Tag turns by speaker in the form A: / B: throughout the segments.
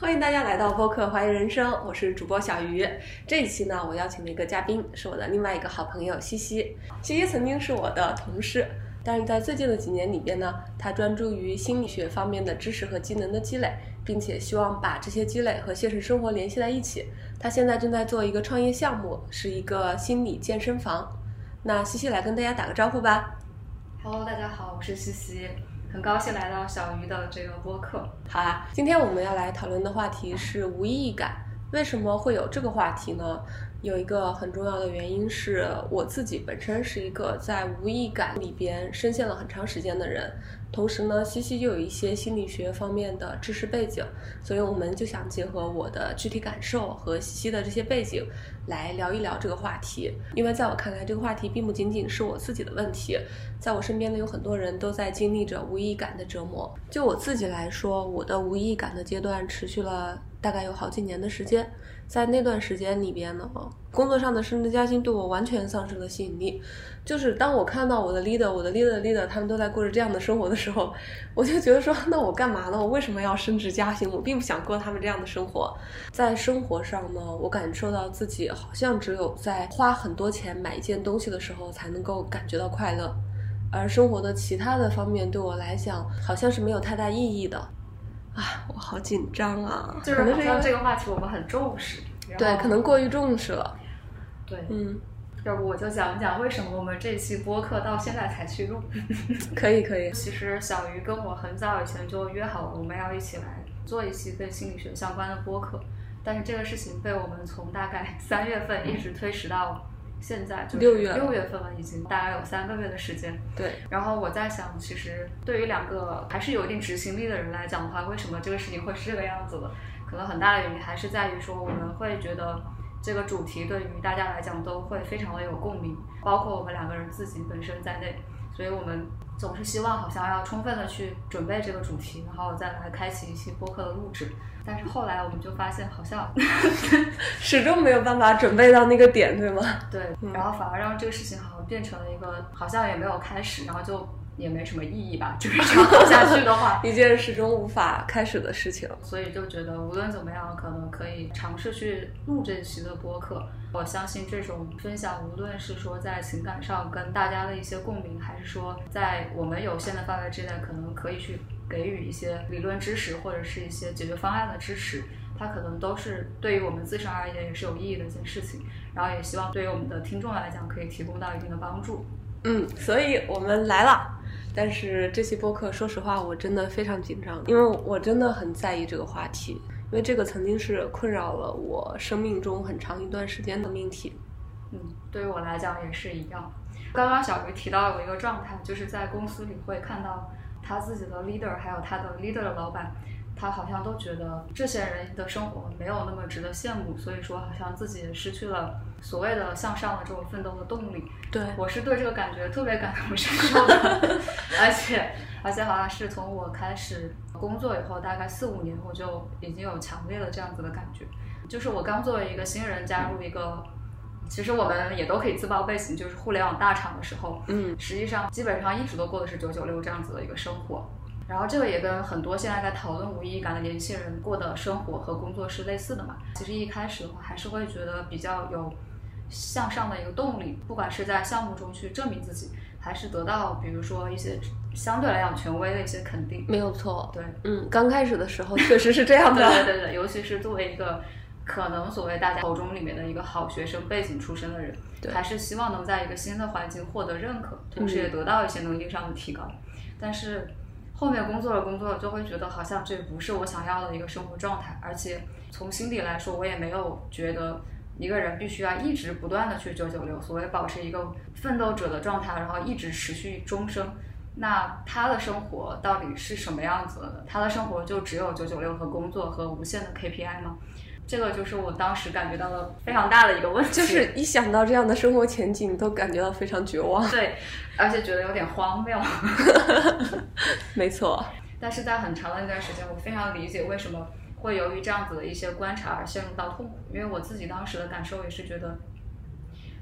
A: 欢迎大家来到播客《怀疑人生》，我是主播小鱼。这一期呢，我邀请了一个嘉宾，是我的另外一个好朋友西西。西西曾经是我的同事，但是在最近的几年里边呢，他专注于心理学方面的知识和技能的积累，并且希望把这些积累和现实生活联系在一起。他现在正在做一个创业项目，是一个心理健身房。那西西来跟大家打个招呼吧。
B: Hello，大家好，我是西西，很高兴来到小鱼的这个播客。
A: 好啦，今天我们要来讨论的话题是无意义感。为什么会有这个话题呢？有一个很重要的原因是我自己本身是一个在无意义感里边深陷了很长时间的人，同时呢，西西又有一些心理学方面的知识背景，所以我们就想结合我的具体感受和西西的这些背景来聊一聊这个话题。因为在我看来，这个话题并不仅仅是我自己的问题，在我身边呢有很多人都在经历着无意义感的折磨。就我自己来说，我的无意义感的阶段持续了大概有好几年的时间，在那段时间里边呢，工作上的升职加薪对我完全丧失了吸引力。就是当我看到我的 leader、我的 leader leader 他们都在过着这样的生活的时候，我就觉得说，那我干嘛呢？我为什么要升职加薪？我并不想过他们这样的生活。在生活上呢，我感受到自己好像只有在花很多钱买一件东西的时候，才能够感觉到快乐。而生活的其他的方面对我来讲，好像是没有太大意义的。啊，我好紧张啊！
B: 就是好像
A: 可能是因为
B: 这个话题我们很重视，
A: 对，可能过于重视了。
B: 对。
A: 嗯，
B: 要不我就讲一讲为什么我们这期播客到现在才去录。
A: 可以可以。
B: 其实小鱼跟我很早以前就约好了，我们要一起来做一期跟心理学相关的播客，但是这个事情被我们从大概三月份一直推迟到现在，就是
A: 六月
B: 六月份了，已经大概有三个月的时间。
A: 对，
B: 然后我在想，其实对于两个还是有一定执行力的人来讲的话，为什么这个事情会是这个样子的？可能很大的原因还是在于说，我们会觉得这个主题对于大家来讲都会非常的有共鸣，包括我们两个人自己本身在内，所以我们总是希望好像要充分的去准备这个主题，然后再来开启一期播客的录制。但是后来我们就发现，好像
A: 始终没有办法准备到那个点，对吗？
B: 对，然后反而让这个事情好像变成了一个好像也没有开始，然后就也没什么意义吧，就是这样 走下去的话，
A: 一件始终无法开始的事情。
B: 所以就觉得无论怎么样，可能可以尝试去录这期的播客。我相信这种分享，无论是说在情感上跟大家的一些共鸣，还是说在我们有限的范围之内，可能可以去给予一些理论知识或者是一些解决方案的支持，它可能都是对于我们自身而言也是有意义的一件事情。然后也希望对于我们的听众来讲，可以提供到一定的帮助。
A: 嗯，所以我们来了。但是这期播客，说实话，我真的非常紧张，因为我真的很在意这个话题，因为这个曾经是困扰了我生命中很长一段时间的命题。
B: 嗯，对于我来讲也是一样。刚刚小鱼提到有一个状态，就是在公司里会看到他自己的 leader，还有他的 leader 的老板，他好像都觉得这些人的生活没有那么值得羡慕，所以说好像自己也失去了所谓的向上的这种奋斗的动力。
A: 对，
B: 我是对这个感觉特别感同身受的 而且而且好像是从我开始工作以后，大概四五年，我就已经有强烈的这样子的感觉，就是我刚作为一个新人加入一个。其实我们也都可以自曝背景，就是互联网大厂的时候，
A: 嗯，
B: 实际上基本上一直都过的是九九六这样子的一个生活。然后这个也跟很多现在在讨论无意义感的年轻人过的生活和工作是类似的嘛。其实一开始的话，还是会觉得比较有向上的一个动力，不管是在项目中去证明自己，还是得到比如说一些相对来讲权威的一些肯定。
A: 没有错。
B: 对，
A: 嗯，刚开始的时候确实是这样
B: 对
A: 的。
B: 对对对，尤其是作为一个可能所谓大家口中里面的一个好学生背景出身的人，
A: 对
B: 还是希望能在一个新的环境获得认可，同时也得到一些能力上的提高。但是后面工作了工作了，就会觉得好像这不是我想要的一个生活状态，而且从心底来说，我也没有觉得。一个人必须要一直不断的去九九六，所谓保持一个奋斗者的状态，然后一直持续终生。那他的生活到底是什么样子的呢？他的生活就只有九九六和工作和无限的 KPI 吗？这个就是我当时感觉到的非常大的一个问题，
A: 就是一想到这样的生活前景，都感觉到非常绝望。
B: 对，而且觉得有点荒谬。
A: 没错，
B: 但是在很长的一段时间，我非常理解为什么会由于这样子的一些观察而陷入到痛苦，因为我自己当时的感受也是觉得，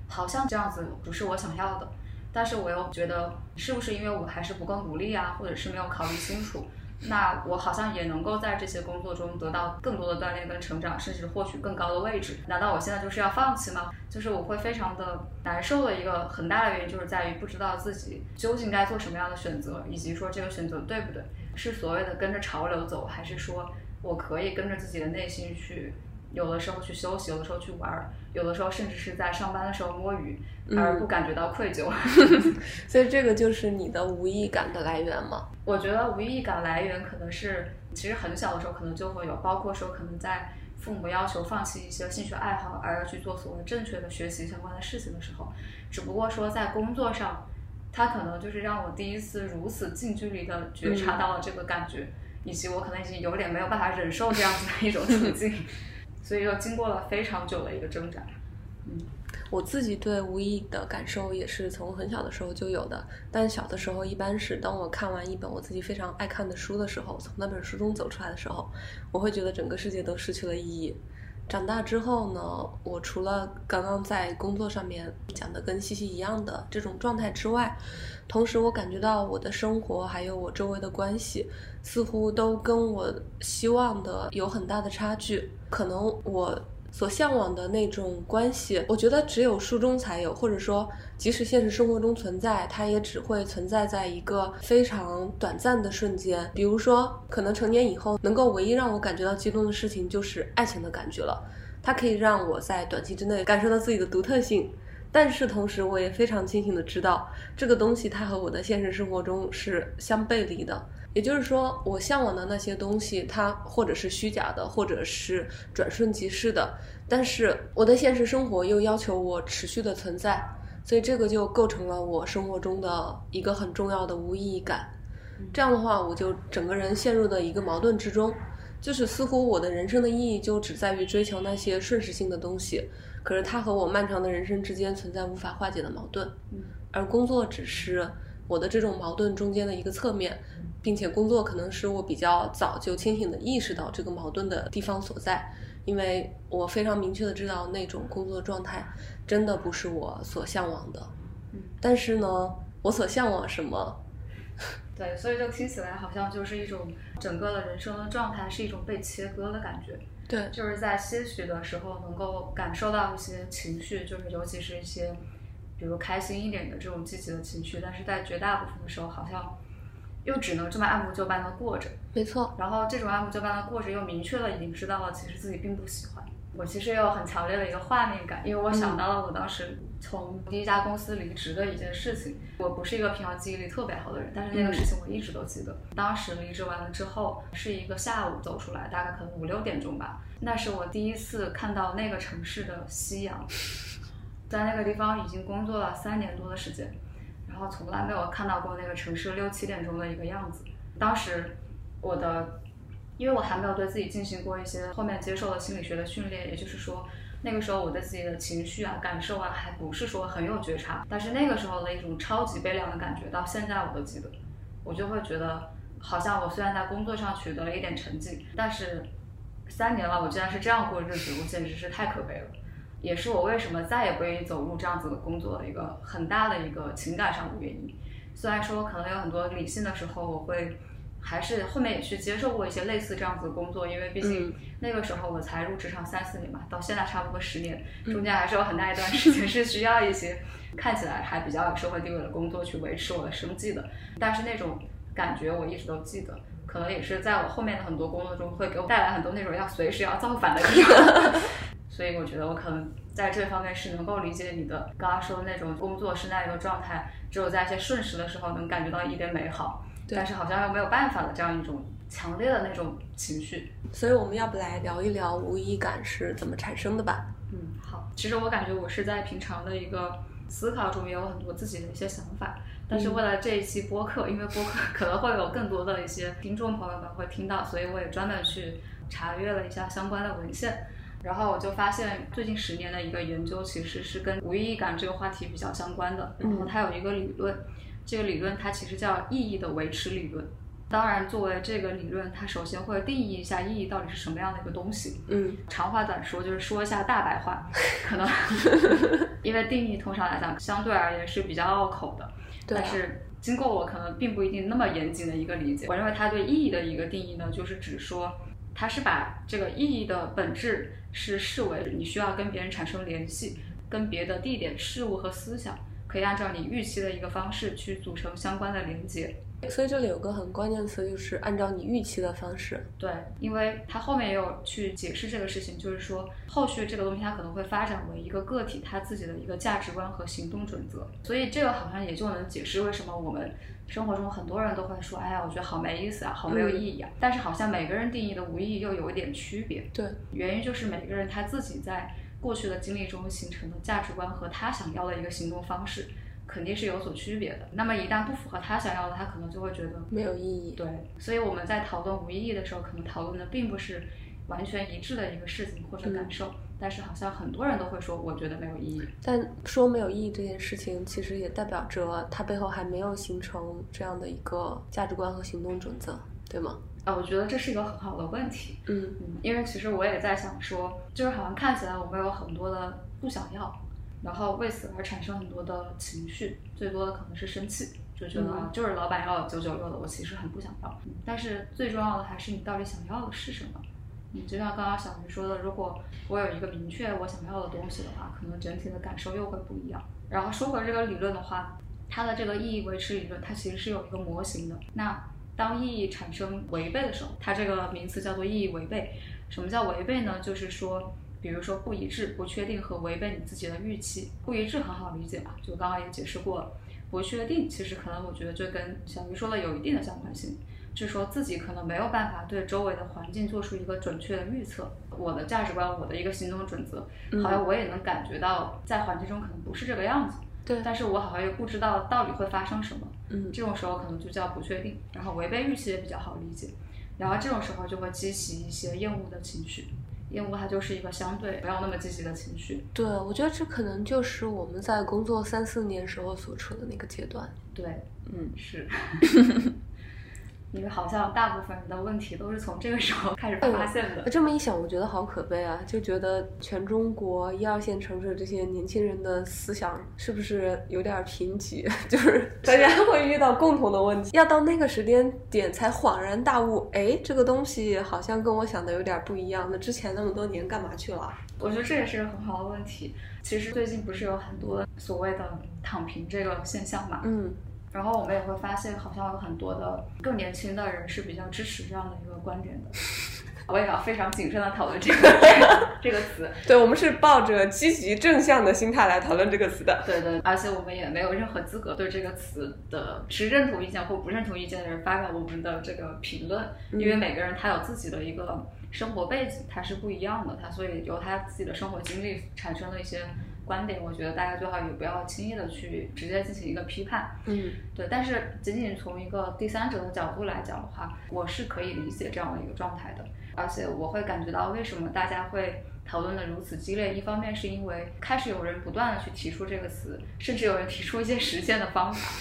B: 好像这样子不是我想要的。但是我又觉得是不是因为我还是不够努力啊，或者是没有考虑清楚？那我好像也能够在这些工作中得到更多的锻炼跟成长，甚至获取更高的位置。难道我现在就是要放弃吗？就是我会非常的难受的一个很大的原因，就是在于不知道自己究竟该做什么样的选择，以及说这个选择对不对，是所谓的跟着潮流走，还是说我可以跟着自己的内心去，有的时候去休息，有的时候去玩，有的时候甚至是在上班的时候摸鱼，而不感觉到愧疚。
A: 所以这个就是你的无意感的来源吗？
B: 我觉得无意感来源可能是，其实很小的时候可能就会有，包括说可能在父母要求放弃一些兴趣爱好，而要去做所谓正确的学习相关的事情的时候，只不过说在工作上，他可能就是让我第一次如此近距离的觉察到了这个感觉，以及我可能已经有点没有办法忍受这样子的一种处境，所以要经过了非常久的一个挣扎，嗯。
A: 我自己对无意的感受也是从很小的时候就有的，但小的时候一般是当我看完一本我自己非常爱看的书的时候，从那本书中走出来的时候，我会觉得整个世界都失去了意义。长大之后呢，我除了刚刚在工作上面讲的跟西西一样的这种状态之外，同时我感觉到我的生活还有我周围的关系，似乎都跟我希望的有很大的差距。可能我。所向往的那种关系，我觉得只有书中才有，或者说，即使现实生活中存在，它也只会存在在一个非常短暂的瞬间。比如说，可能成年以后，能够唯一让我感觉到激动的事情就是爱情的感觉了。它可以让我在短期之内感受到自己的独特性，但是同时，我也非常清醒的知道，这个东西它和我的现实生活中是相背离的。也就是说，我向往的那些东西，它或者是虚假的，或者是转瞬即逝的。但是我的现实生活又要求我持续的存在，所以这个就构成了我生活中的一个很重要的无意义感。这样的话，我就整个人陷入的一个矛盾之中，就是似乎我的人生的意义就只在于追求那些瞬时性的东西，可是它和我漫长的人生之间存在无法化解的矛盾。而工作只是我的这种矛盾中间的一个侧面。并且工作可能是我比较早就清醒的意识到这个矛盾的地方所在，因为我非常明确的知道那种工作状态真的不是我所向往的。
B: 嗯，
A: 但是呢，我所向往什么？
B: 对，所以就听起来好像就是一种整个的人生的状态是一种被切割的感觉。
A: 对，
B: 就是在些许的时候能够感受到一些情绪，就是尤其是一些比如开心一点的这种积极的情绪，但是在绝大部分的时候好像。又只能这么按部就班的过着，
A: 没错。
B: 然后这种按部就班的过着，又明确了已经知道了，其实自己并不喜欢。我其实也有很强烈的一个画面感，因为我想到了我当时从第一家公司离职的一件事情。我不是一个平常记忆力特别好的人，但是那个事情我一直都记得。当时离职完了之后，是一个下午走出来，大概可能五六点钟吧。那是我第一次看到那个城市的夕阳，在那个地方已经工作了三年多的时间。然后从来没有看到过那个城市六七点钟的一个样子。当时我的，因为我还没有对自己进行过一些后面接受了心理学的训练，也就是说，那个时候我对自己的情绪啊、感受啊，还不是说很有觉察。但是那个时候的一种超级悲凉的感觉，到现在我都记得。我就会觉得，好像我虽然在工作上取得了一点成绩，但是三年了，我居然是这样过日子，我简直是太可悲了。也是我为什么再也不愿意走入这样子的工作的一个很大的一个情感上的原因。虽然说可能有很多理性的时候，我会还是后面也去接受过一些类似这样子的工作，因为毕竟那个时候我才入职场三四年嘛，到现在差不多十年，中间还是有很大一段时间 是需要一些看起来还比较有社会地位的工作去维持我的生计的。但是那种感觉我一直都记得，可能也是在我后面的很多工作中会给我带来很多那种要随时要造反的地方。所以我觉得我可能在这方面是能够理解你的刚刚说的那种工作是那一个状态，只有在一些瞬时的时候能感觉到一点美好，但是好像又没有办法的这样一种强烈的那种情绪。
A: 所以我们要不来聊一聊无意感是怎么产生的吧？
B: 嗯，好。其实我感觉我是在平常的一个思考中也有很多自己的一些想法，但是为了这一期播客，因为播客 可能会有更多的一些听众朋友们会听到，所以我也专门去查阅了一下相关的文献。然后我就发现，最近十年的一个研究其实是跟无意义感这个话题比较相关的。然后它有一个理论，这个理论它其实叫意义的维持理论。当然，作为这个理论，它首先会定义一下意义到底是什么样的一个东西。
A: 嗯
B: 长话短说，就是说一下大白话，可能 因为定义通常来讲相对而言是比较拗口的，
A: 对啊
B: 但是经过我可能并不一定那么严谨的一个理解，我认为它对意义的一个定义呢，就是指说它是把这个意义的本质是视为你需要跟别人产生联系，跟别的地点、事物和思想可以按照你预期的一个方式去组成相关的连接。
A: 所以这里有个很关键词，就是按照你预期的方式。
B: 对，因为他后面也有去解释这个事情，就是说后续这个东西它可能会发展为一个个体他自己的一个价值观和行动准则，所以这个好像也就能解释为什么我们生活中很多人都会说，哎呀，我觉得好没意思啊，好没有意义啊。但是好像每个人定义的无意义又有一点区别，
A: 对，
B: 原因就是每个人他自己在过去的经历中形成的价值观和他想要的一个行动方式。肯定是有所区别的。那么一旦不符合他想要的，他可能就会觉得
A: 没有意义。
B: 对，所以我们在讨论无意义的时候，可能讨论的并不是完全一致的一个事情或者感受，但是好像很多人都会说，我觉得没有意义。
A: 但说没有意义这件事情，其实也代表着它背后还没有形成这样的一个价值观和行动准则，对吗？
B: 啊，我觉得这是一个很好的问题。
A: 嗯
B: 嗯，因为其实我也在想说，就是好像看起来我们有很多的不想要，然后为此而产生很多的情绪，最多的可能是生气，就觉得、就是老板要九九六的，我其实很不想要。嗯但是最重要的还是你到底想要的是什么。你，就像刚刚小鱼说的，如果我有一个明确我想要的东西的话，可能整体的感受又会不一样。然后说回这个理论的话，它的这个意义维持理论，它其实是有一个模型的。那当意义产生违背的时候，它这个名词叫做意义违背。什么叫违背呢？就是说，比如说不一致、不确定和违背你自己的预期。不一致很好理解嘛，就刚刚也解释过了。不确定其实可能我觉得就跟小鱼说的有一定的相关性，就是说自己可能没有办法对周围的环境做出一个准确的预测。我的价值观，我的一个行动准则，好像我也能感觉到在环境中可能不是这个样子。
A: 对，
B: 但是我好像又不知道到底会发生什么，
A: 嗯
B: 这种时候可能就叫不确定，然后违背预期也比较好理解，然后这种时候就会激起一些厌恶的情绪，厌恶它就是一个相对没有那么积极的情绪，
A: 对，我觉得这可能就是我们在工作三四年时候所处的那个阶段。
B: 对，
A: 嗯，
B: 是，因为好像大部分人的问题都是从这个时候开始发现的，
A: 这么一想，我觉得好可悲啊！就觉得全中国一二线城市这些年轻人的思想是不是有点贫瘠？就是大家会遇到共同的问题，要到那个时间点才恍然大悟，哎，这个东西好像跟我想的有点不一样。那之前那么多年干嘛去了？
B: 我觉得这也是个很好的问题。其实最近不是有很多所谓的躺平这个现象嘛，
A: 嗯
B: 然后我们也会发现，好像有很多的更年轻的人是比较支持这样的一个观点的。我也要非常谨慎的讨论这个 这个词，
A: 对，我们是抱着积极正向的心态来讨论这个词的。
B: 对对，而且我们也没有任何资格对这个词的持认同意见或不认同意见的人发表我们的这个评论，因为每个人他有自己的一个生活背景，他是不一样的，他所以由他自己的生活经历产生了一些观点，我觉得大家最好也不要轻易的去直接进行一个批判。
A: 嗯
B: 对，但是仅仅从一个第三者的角度来讲的话，我是可以理解这样的一个状态的，而且我会感觉到为什么大家会讨论的如此激烈。一方面是因为开始有人不断的去提出这个词，甚至有人提出一些实践的方法，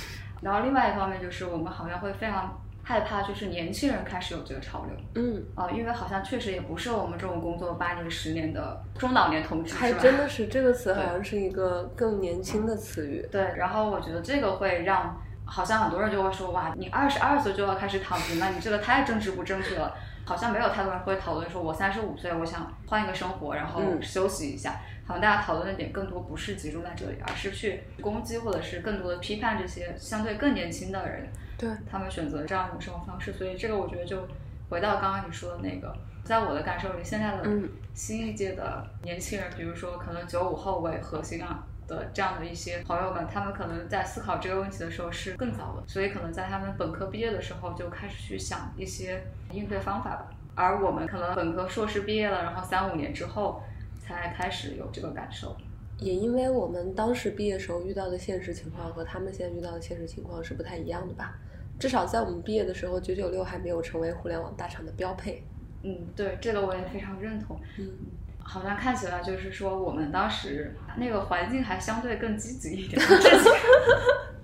B: 然后另外一方面就是我们好像会非常害怕，就是年轻人开始有这个潮流。
A: 嗯，
B: 啊、因为好像确实也不是我们这种工作八年、十年的中老年同志，
A: 还
B: 是吧？
A: 真的是这个词好像是一个更年轻的词语。
B: 对，然后我觉得这个会让，好像很多人就会说，哇，你二十二岁就要开始躺平了，你这个太政治不正确了。好像没有太多人会讨论说，我三十五岁，我想换一个生活，然后
A: 嗯
B: 休息一下。好像大家讨论的点更多不是集中在这里，而是去攻击或者是更多的批判这些相对更年轻的人，
A: 对，
B: 他们选择这样一种生活方式。所以这个我觉得就回到刚刚你说的那个，在我的感受里，现在的
A: 嗯
B: 新一届的年轻人，比如说可能九五后为核心啊的这样的一些朋友们，他们可能在思考这个问题的时候是更早的，所以可能在他们本科毕业的时候就开始去想一些应对方法吧。而我们可能本科、硕士毕业了，然后三五年之后才开始有这个感受。
A: 也因为我们当时毕业时候遇到的现实情况和他们现在遇到的现实情况是不太一样的吧？至少在我们毕业的时候，九九六还没有成为互联网大厂的标配。
B: 嗯，对，这个我也非常认同。
A: 嗯，
B: 好像看起来就是说，我们当时那个环境还相对更积极一点。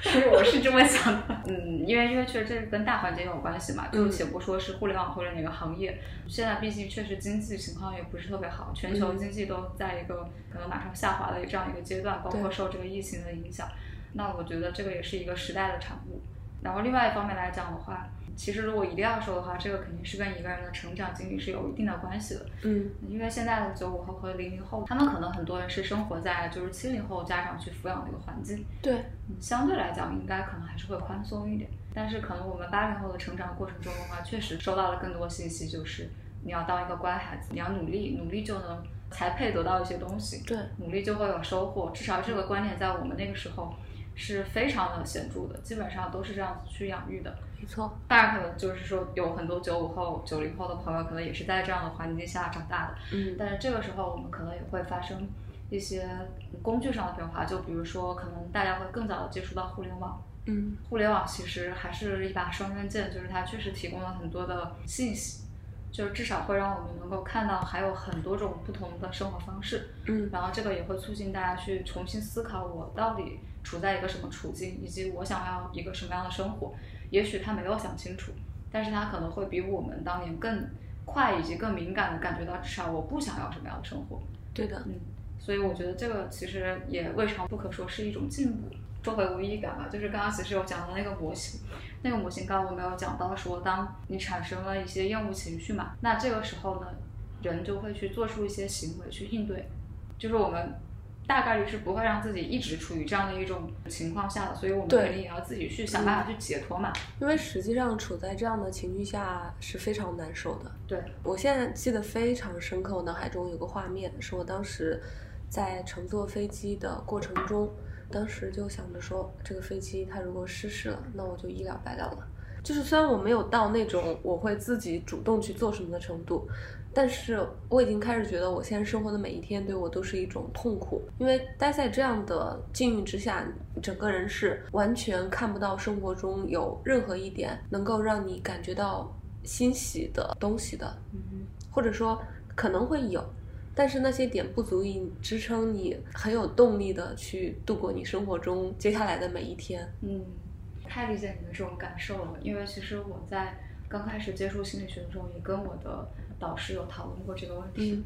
B: 这几其实我是这么想的，嗯，因为因为确实这跟大环境有关系嘛，就且不说是互联网或者哪个行业，现在毕竟确实经济情况也不是特别好，全球经济都在一个可能马上下滑的这样一个阶段，包括受这个疫情的影响，那我觉得这个也是一个时代的产物。然后另外一方面来讲的话。其实，如果一定要说的话，这个肯定是跟一个人的成长经历是有一定的关系的。
A: 嗯，
B: 因为现在的九五后和零零后，他们可能很多人是生活在就是七零后家长去抚养的一个环境。
A: 对，
B: 相对来讲，应该可能还是会宽松一点。但是，可能我们八零后的成长过程中的话，确实收到了更多信息，就是你要当一个乖孩子，你要努力，努力就能才配得到一些东西。
A: 对，
B: 努力就会有收获。至少这个观念在我们那个时候。是非常的显著的，基本上都是这样子去养育的。
A: 没错，
B: 当然可能就是说有很多九五后、九零后的朋友，可能也是在这样的环境下长大的。
A: 嗯，
B: 但是这个时候我们可能也会发生一些工具上的变化，就比如说可能大家会更早的接触到互联网。
A: 嗯，
B: 互联网其实还是一把双刃剑，就是它确实提供了很多的信息。就是至少会让我们能够看到还有很多种不同的生活方式，
A: 嗯，
B: 然后这个也会促进大家去重新思考我到底处在一个什么处境，以及我想要一个什么样的生活。也许他没有想清楚，但是他可能会比我们当年更快以及更敏感的感觉到，至少我不想要什么样的生活。
A: 对的，
B: 嗯，所以我觉得这个其实也未尝不可说是一种进步。说回无意义感吧，就是刚刚其实有讲到那个模型，那个模型刚刚我没有讲到说，当你产生了一些厌恶情绪嘛，那这个时候呢，人就会去做出一些行为去应对，就是我们大概率是不会让自己一直处于这样的一种情况下的，所以我们肯定也要自己去想办法去解脱嘛。
A: 因为实际上处在这样的情绪下是非常难受的。
B: 对
A: 我现在记得非常深刻，我脑海中有个画面，是我当时在乘坐飞机的过程中。当时就想着说，这个飞机它如果失事了，那我就一了百了了。就是虽然我没有到那种我会自己主动去做什么的程度，但是我已经开始觉得我现在生活的每一天对我都是一种痛苦，因为待在这样的境遇之下，整个人是完全看不到生活中有任何一点能够让你感觉到欣喜的东西的，
B: 嗯，
A: 或者说可能会有。但是那些点不足以支撑你很有动力的去度过你生活中接下来的每一天。
B: 嗯，太理解你的这种感受了。因为其实我在刚开始接触心理学的时候，也跟我的导师有讨论过这个问题。
A: 嗯，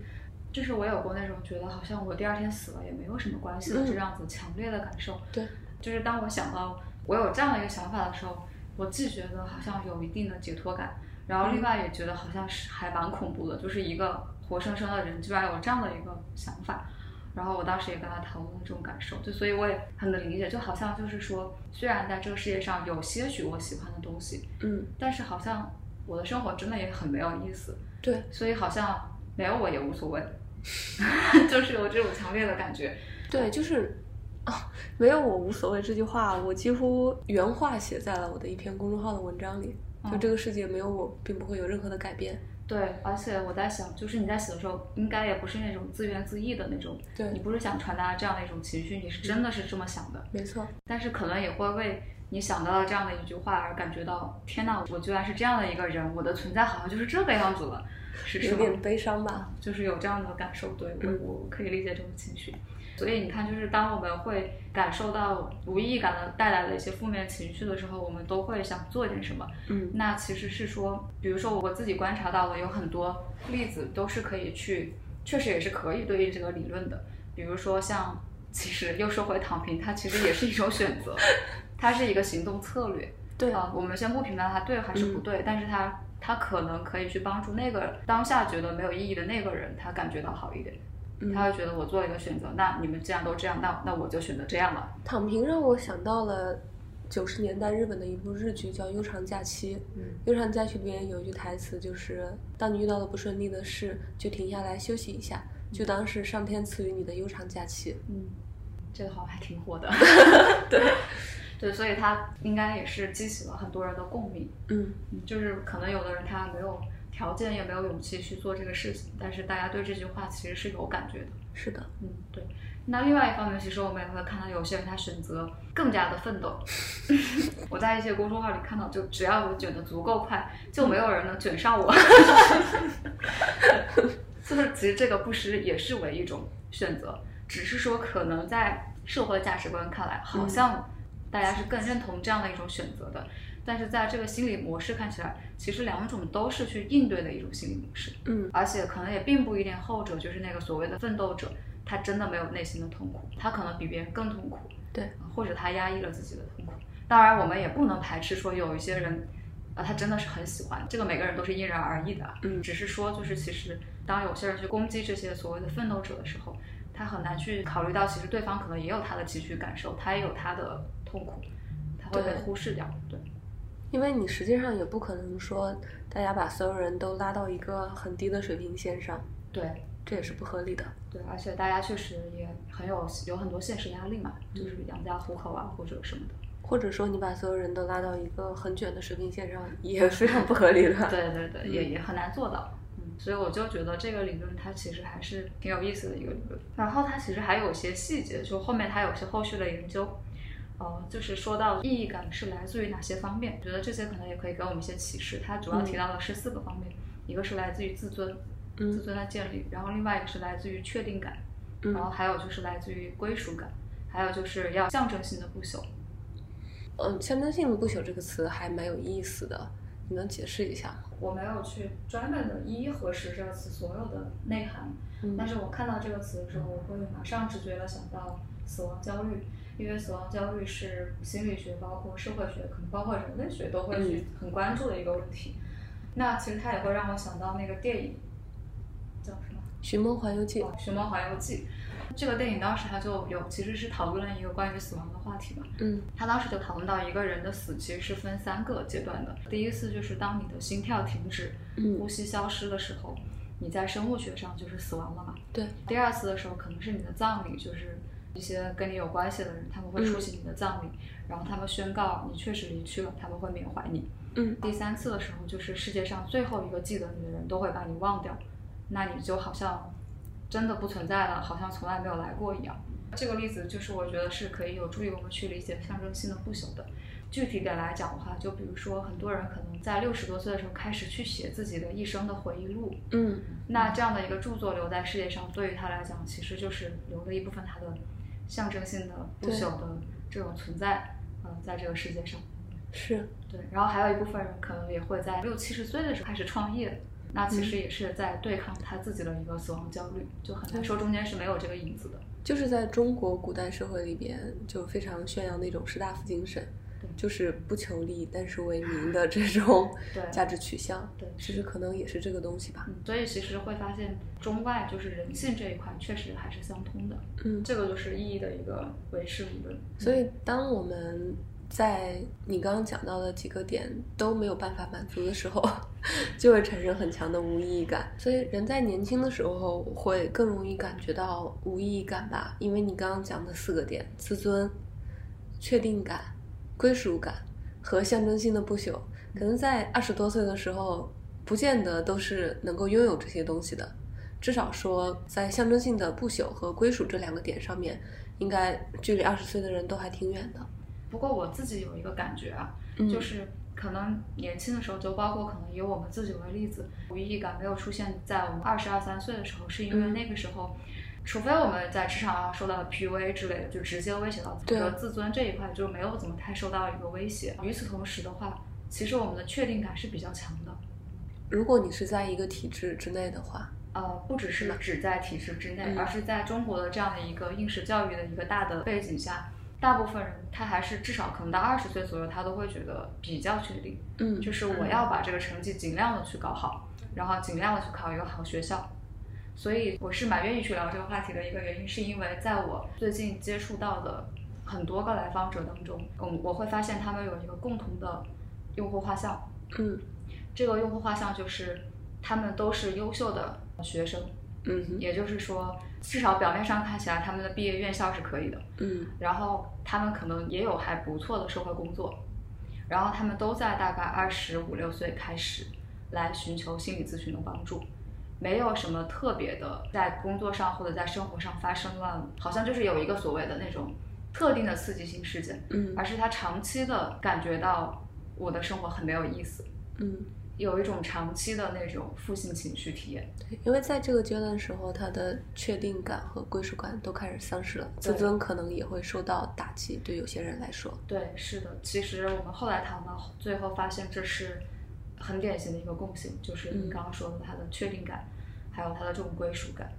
B: 就是我有过那种觉得好像我第二天死了也没有什么关系的这样子强烈的感受。
A: 对，
B: 就是当我想到我有这样的一个想法的时候，我既觉得好像有一定的解脱感，然后另外也觉得好像是还蛮恐怖的，就是一个。活生生的人居然有这样的一个想法，然后我当时也跟他讨论这种感受，就所以我也很能理解，就好像就是说，虽然在这个世界上有些许我喜欢的东西，
A: 嗯，
B: 但是好像我的生活真的也很没有意思，
A: 对，
B: 所以好像没有我也无所谓，就是有这种强烈的感觉，
A: 对，就是啊，没有我无所谓这句话，我几乎原话写在了我的一篇公众号的文章里，就这个世界没有我，并不会有任何的改变。
B: 对，而且我在想，就是你在写的时候，应该也不是那种自怨自艾的那种，
A: 对
B: 你不是想传达这样的一种情绪，你是真的是这么想的，
A: 没错。
B: 但是可能也会为你想到了这样的一句话而感觉到，天哪，我居然是这样的一个人，我的存在好像就是这个样子了，是
A: 有点悲伤吧？
B: 就是有这样的感受，对我我可以理解这种情绪。所以你看，就是当我们会感受到无意义感的带来的一些负面情绪的时候，我们都会想做点什么。
A: 嗯，
B: 那其实是说，比如说我自己观察到的有很多例子，都是可以去，确实也是可以对应这个理论的。比如说像，其实又说回躺平，它其实也是一种选择，它是一个行动策略。
A: 对
B: 啊，我们先不评判它对还是不对，但是它它可能可以去帮助那个当下觉得没有意义的那个人，他感觉到好一点。他会觉得我做了一个选择，那你们既然都这样，那那我就选择这样了。
A: 躺平让我想到了九十年代日本的一部日剧，叫《悠长假期》。
B: 嗯，
A: 悠长假期里面有一句台词，就是当你遇到了不顺利的事，就停下来休息一下，就当是上天赐予你的悠长假期。
B: 嗯，这个好像还挺火的。
A: 对，
B: 对，所以它应该也是激起了很多人的共鸣。
A: 嗯，
B: 就是可能有的人他没有。条件也没有勇气去做这个事情，但是大家对这句话其实是有感觉的。
A: 是的，
B: 嗯，对。那另外一方面，其实我们也会看到有些人他选择更加的奋斗。我在一些公众号里看到，就只要我卷的足够快，就没有人能卷上我。就是其实这个不失也是为一种选择，只是说可能在社会价值观看来，好像。大家是更认同这样的一种选择的。但是在这个心理模式看起来，其实两种都是去应对的一种心理模式，
A: 嗯
B: 而且可能也并不一定后者就是那个所谓的奋斗者，他真的没有内心的痛苦，他可能比别人更痛苦，
A: 对，
B: 或者他压抑了自己的痛苦。当然，我们也不能排斥说有一些人，啊，他真的是很喜欢这个，每个人都是因人而异的，
A: 嗯
B: 只是说就是其实当有些人去攻击这些所谓的奋斗者的时候，他很难去考虑到其实对方可能也有他的崎岖感受，他也有他的痛苦，他会被忽视掉，对。
A: 因为你实际上也不可能说大家把所有人都拉到一个很低的水平线上，
B: 对
A: 这也是不合理的。
B: 对，而且大家确实也很有有很多现实压力嘛，就是养家糊口啊或者什么的。
A: 或者说你把所有人都拉到一个很卷的水平线上，也非常不合理的。
B: 对 对对，也也很难做到。嗯，所以我就觉得这个理论它其实还是挺有意思的一个理论。然后它其实还有一些细节，就后面它有些后续的研究，呃，就是说到意义感是来自于哪些方面，我觉得这些可能也可以给我们一些启示。它主要提到的是四个方面，一个是来自于自尊，
A: 嗯
B: 自尊的建立，然后另外一个是来自于确定感，
A: 嗯
B: 然后还有就是来自于归属感，还有就是要象征性的不朽。
A: 嗯，象征性的不朽这个词还蛮有意思的，你能解释一下吗？
B: 我没有去专门的一一核实这个词所有的内涵，
A: 嗯
B: 但是我看到这个词的时候，我会马上直觉的想到死亡焦虑，因为死亡焦虑是心理学、包括社会学，可能包括人类学都会去很关注的一个问题。那其实它也会让我想到那个电影，叫什么？
A: 《寻梦环游记》《
B: 寻梦环游记》。这个电影当时它就有其实是讨论了一个关于死亡的话题嘛，
A: 嗯
B: 他当时就讨论到一个人的死其实是分三个阶段的。第一次就是当你的心跳停止、
A: 嗯
B: 呼吸消失的时候，你在生物学上就是死亡了嘛。
A: 对，
B: 第二次的时候可能是你的葬礼，就是一些跟你有关系的人，他们会出席你的葬礼，然后他们宣告你确实离去了，他们会缅怀你。
A: 嗯
B: 第三次的时候，就是世界上最后一个记得你的人都会把你忘掉，那你就好像真的不存在了，好像从来没有来过一样。这个例子就是我觉得是可以有助于我们去理解象征性的不朽的。具体点来讲的话，就比如说很多人可能在六十多岁的时候开始去写自己的一生的回忆录，
A: 嗯
B: 那这样的一个著作留在世界上，对于他来讲，其实就是留了一部分他的象征性的不朽的这种存在，呃，在这个世界上。
A: 是
B: 对，然后还有一部分人可能也会在六七十岁的时候开始创业，那其实也是在对抗他自己的一个死亡焦虑，就很难说中间是没有这个影子的。
A: 就是在中国古代社会里边，就非常宣扬那种士大夫精神
B: 对，
A: 就是不求利但是为民的这种
B: 对
A: 价值取向。
B: 对
A: 其实可能也是这个东西吧。
B: 嗯，所以其实会发现中外就是人性这一块确实还是相通的，
A: 嗯，
B: 这个就是意义的一个维持理论。
A: 所以当我们在你刚刚讲到的几个点都没有办法满足的时候，就会产生很强的无意义感。所以人在年轻的时候会更容易感觉到无意义感吧，因为你刚刚讲的四个点：自尊、确定感、归属感和象征性的不朽，可能在二十多岁的时候，不见得都是能够拥有这些东西的。至少说，在象征性的不朽和归属这两个点上面，应该距离二十岁的人都还挺远的。
B: 不过我自己有一个感觉啊，
A: 嗯
B: 就是可能年轻的时候，就包括可能以我们自己为例子，无意义感没有出现在我们二十二三岁的时候，是因为
A: 嗯
B: 那个时候，除非我们在职场上受到 PUA 之类的，就直接威胁到自尊这一块，就没有怎么太受到一个威胁。与此同时的话，其实我们的确定感是比较强的。
A: 如果你是在一个体制之内的话，
B: 呃，不只是只在体制之内，
A: 嗯
B: 而是在中国的这样的一个应试教育的一个大的背景下，大部分人他还是至少可能到二十岁左右，他都会觉得比较确定，
A: 嗯，
B: 就是我要把这个成绩尽量的去搞好，然后尽量的去考一个好学校。所以我是蛮愿意去聊这个话题的一个原因，是因为在我最近接触到的很多个来访者当中，嗯，我会发现他们有一个共同的用户画像，
A: 嗯。
B: 这个用户画像就是他们都是优秀的学生，
A: 嗯哼
B: 也就是说，至少表面上看起来他们的毕业院校是可以的，
A: 嗯。
B: 然后他们可能也有还不错的社会工作，然后他们都在大概二十五六岁开始来寻求心理咨询的帮助，没有什么特别的在工作上或者在生活上发生了，好像就是有一个所谓的那种特定的刺激性事件，
A: 嗯
B: 而是他长期的感觉到我的生活很没有意思，
A: 嗯
B: 有一种长期的那种负性情绪体验。
A: 对，因为在这个阶段的时候，他的确定感和归属感都开始丧失了，自尊可能也会受到打击。对有些人来说，
B: 对，是的。其实我们后来谈到最后，发现这是很典型的一个共性，就是你刚刚说的，他的确定感，还有他的这种归属感，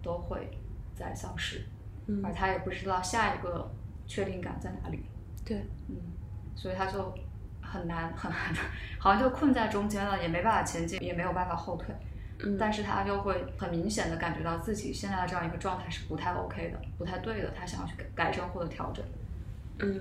B: 都会在丧失，
A: 嗯
B: 而他也不知道下一个确定感在哪里。
A: 对，
B: 嗯，所以他就很难很难，好像就困在中间了，也没办法前进，也没有办法后退。
A: 嗯，
B: 但是他就会很明显的感觉到自己现在的这样一个状态是不太 OK 的，不太对的，他想要去改改正或者调整。
A: 嗯，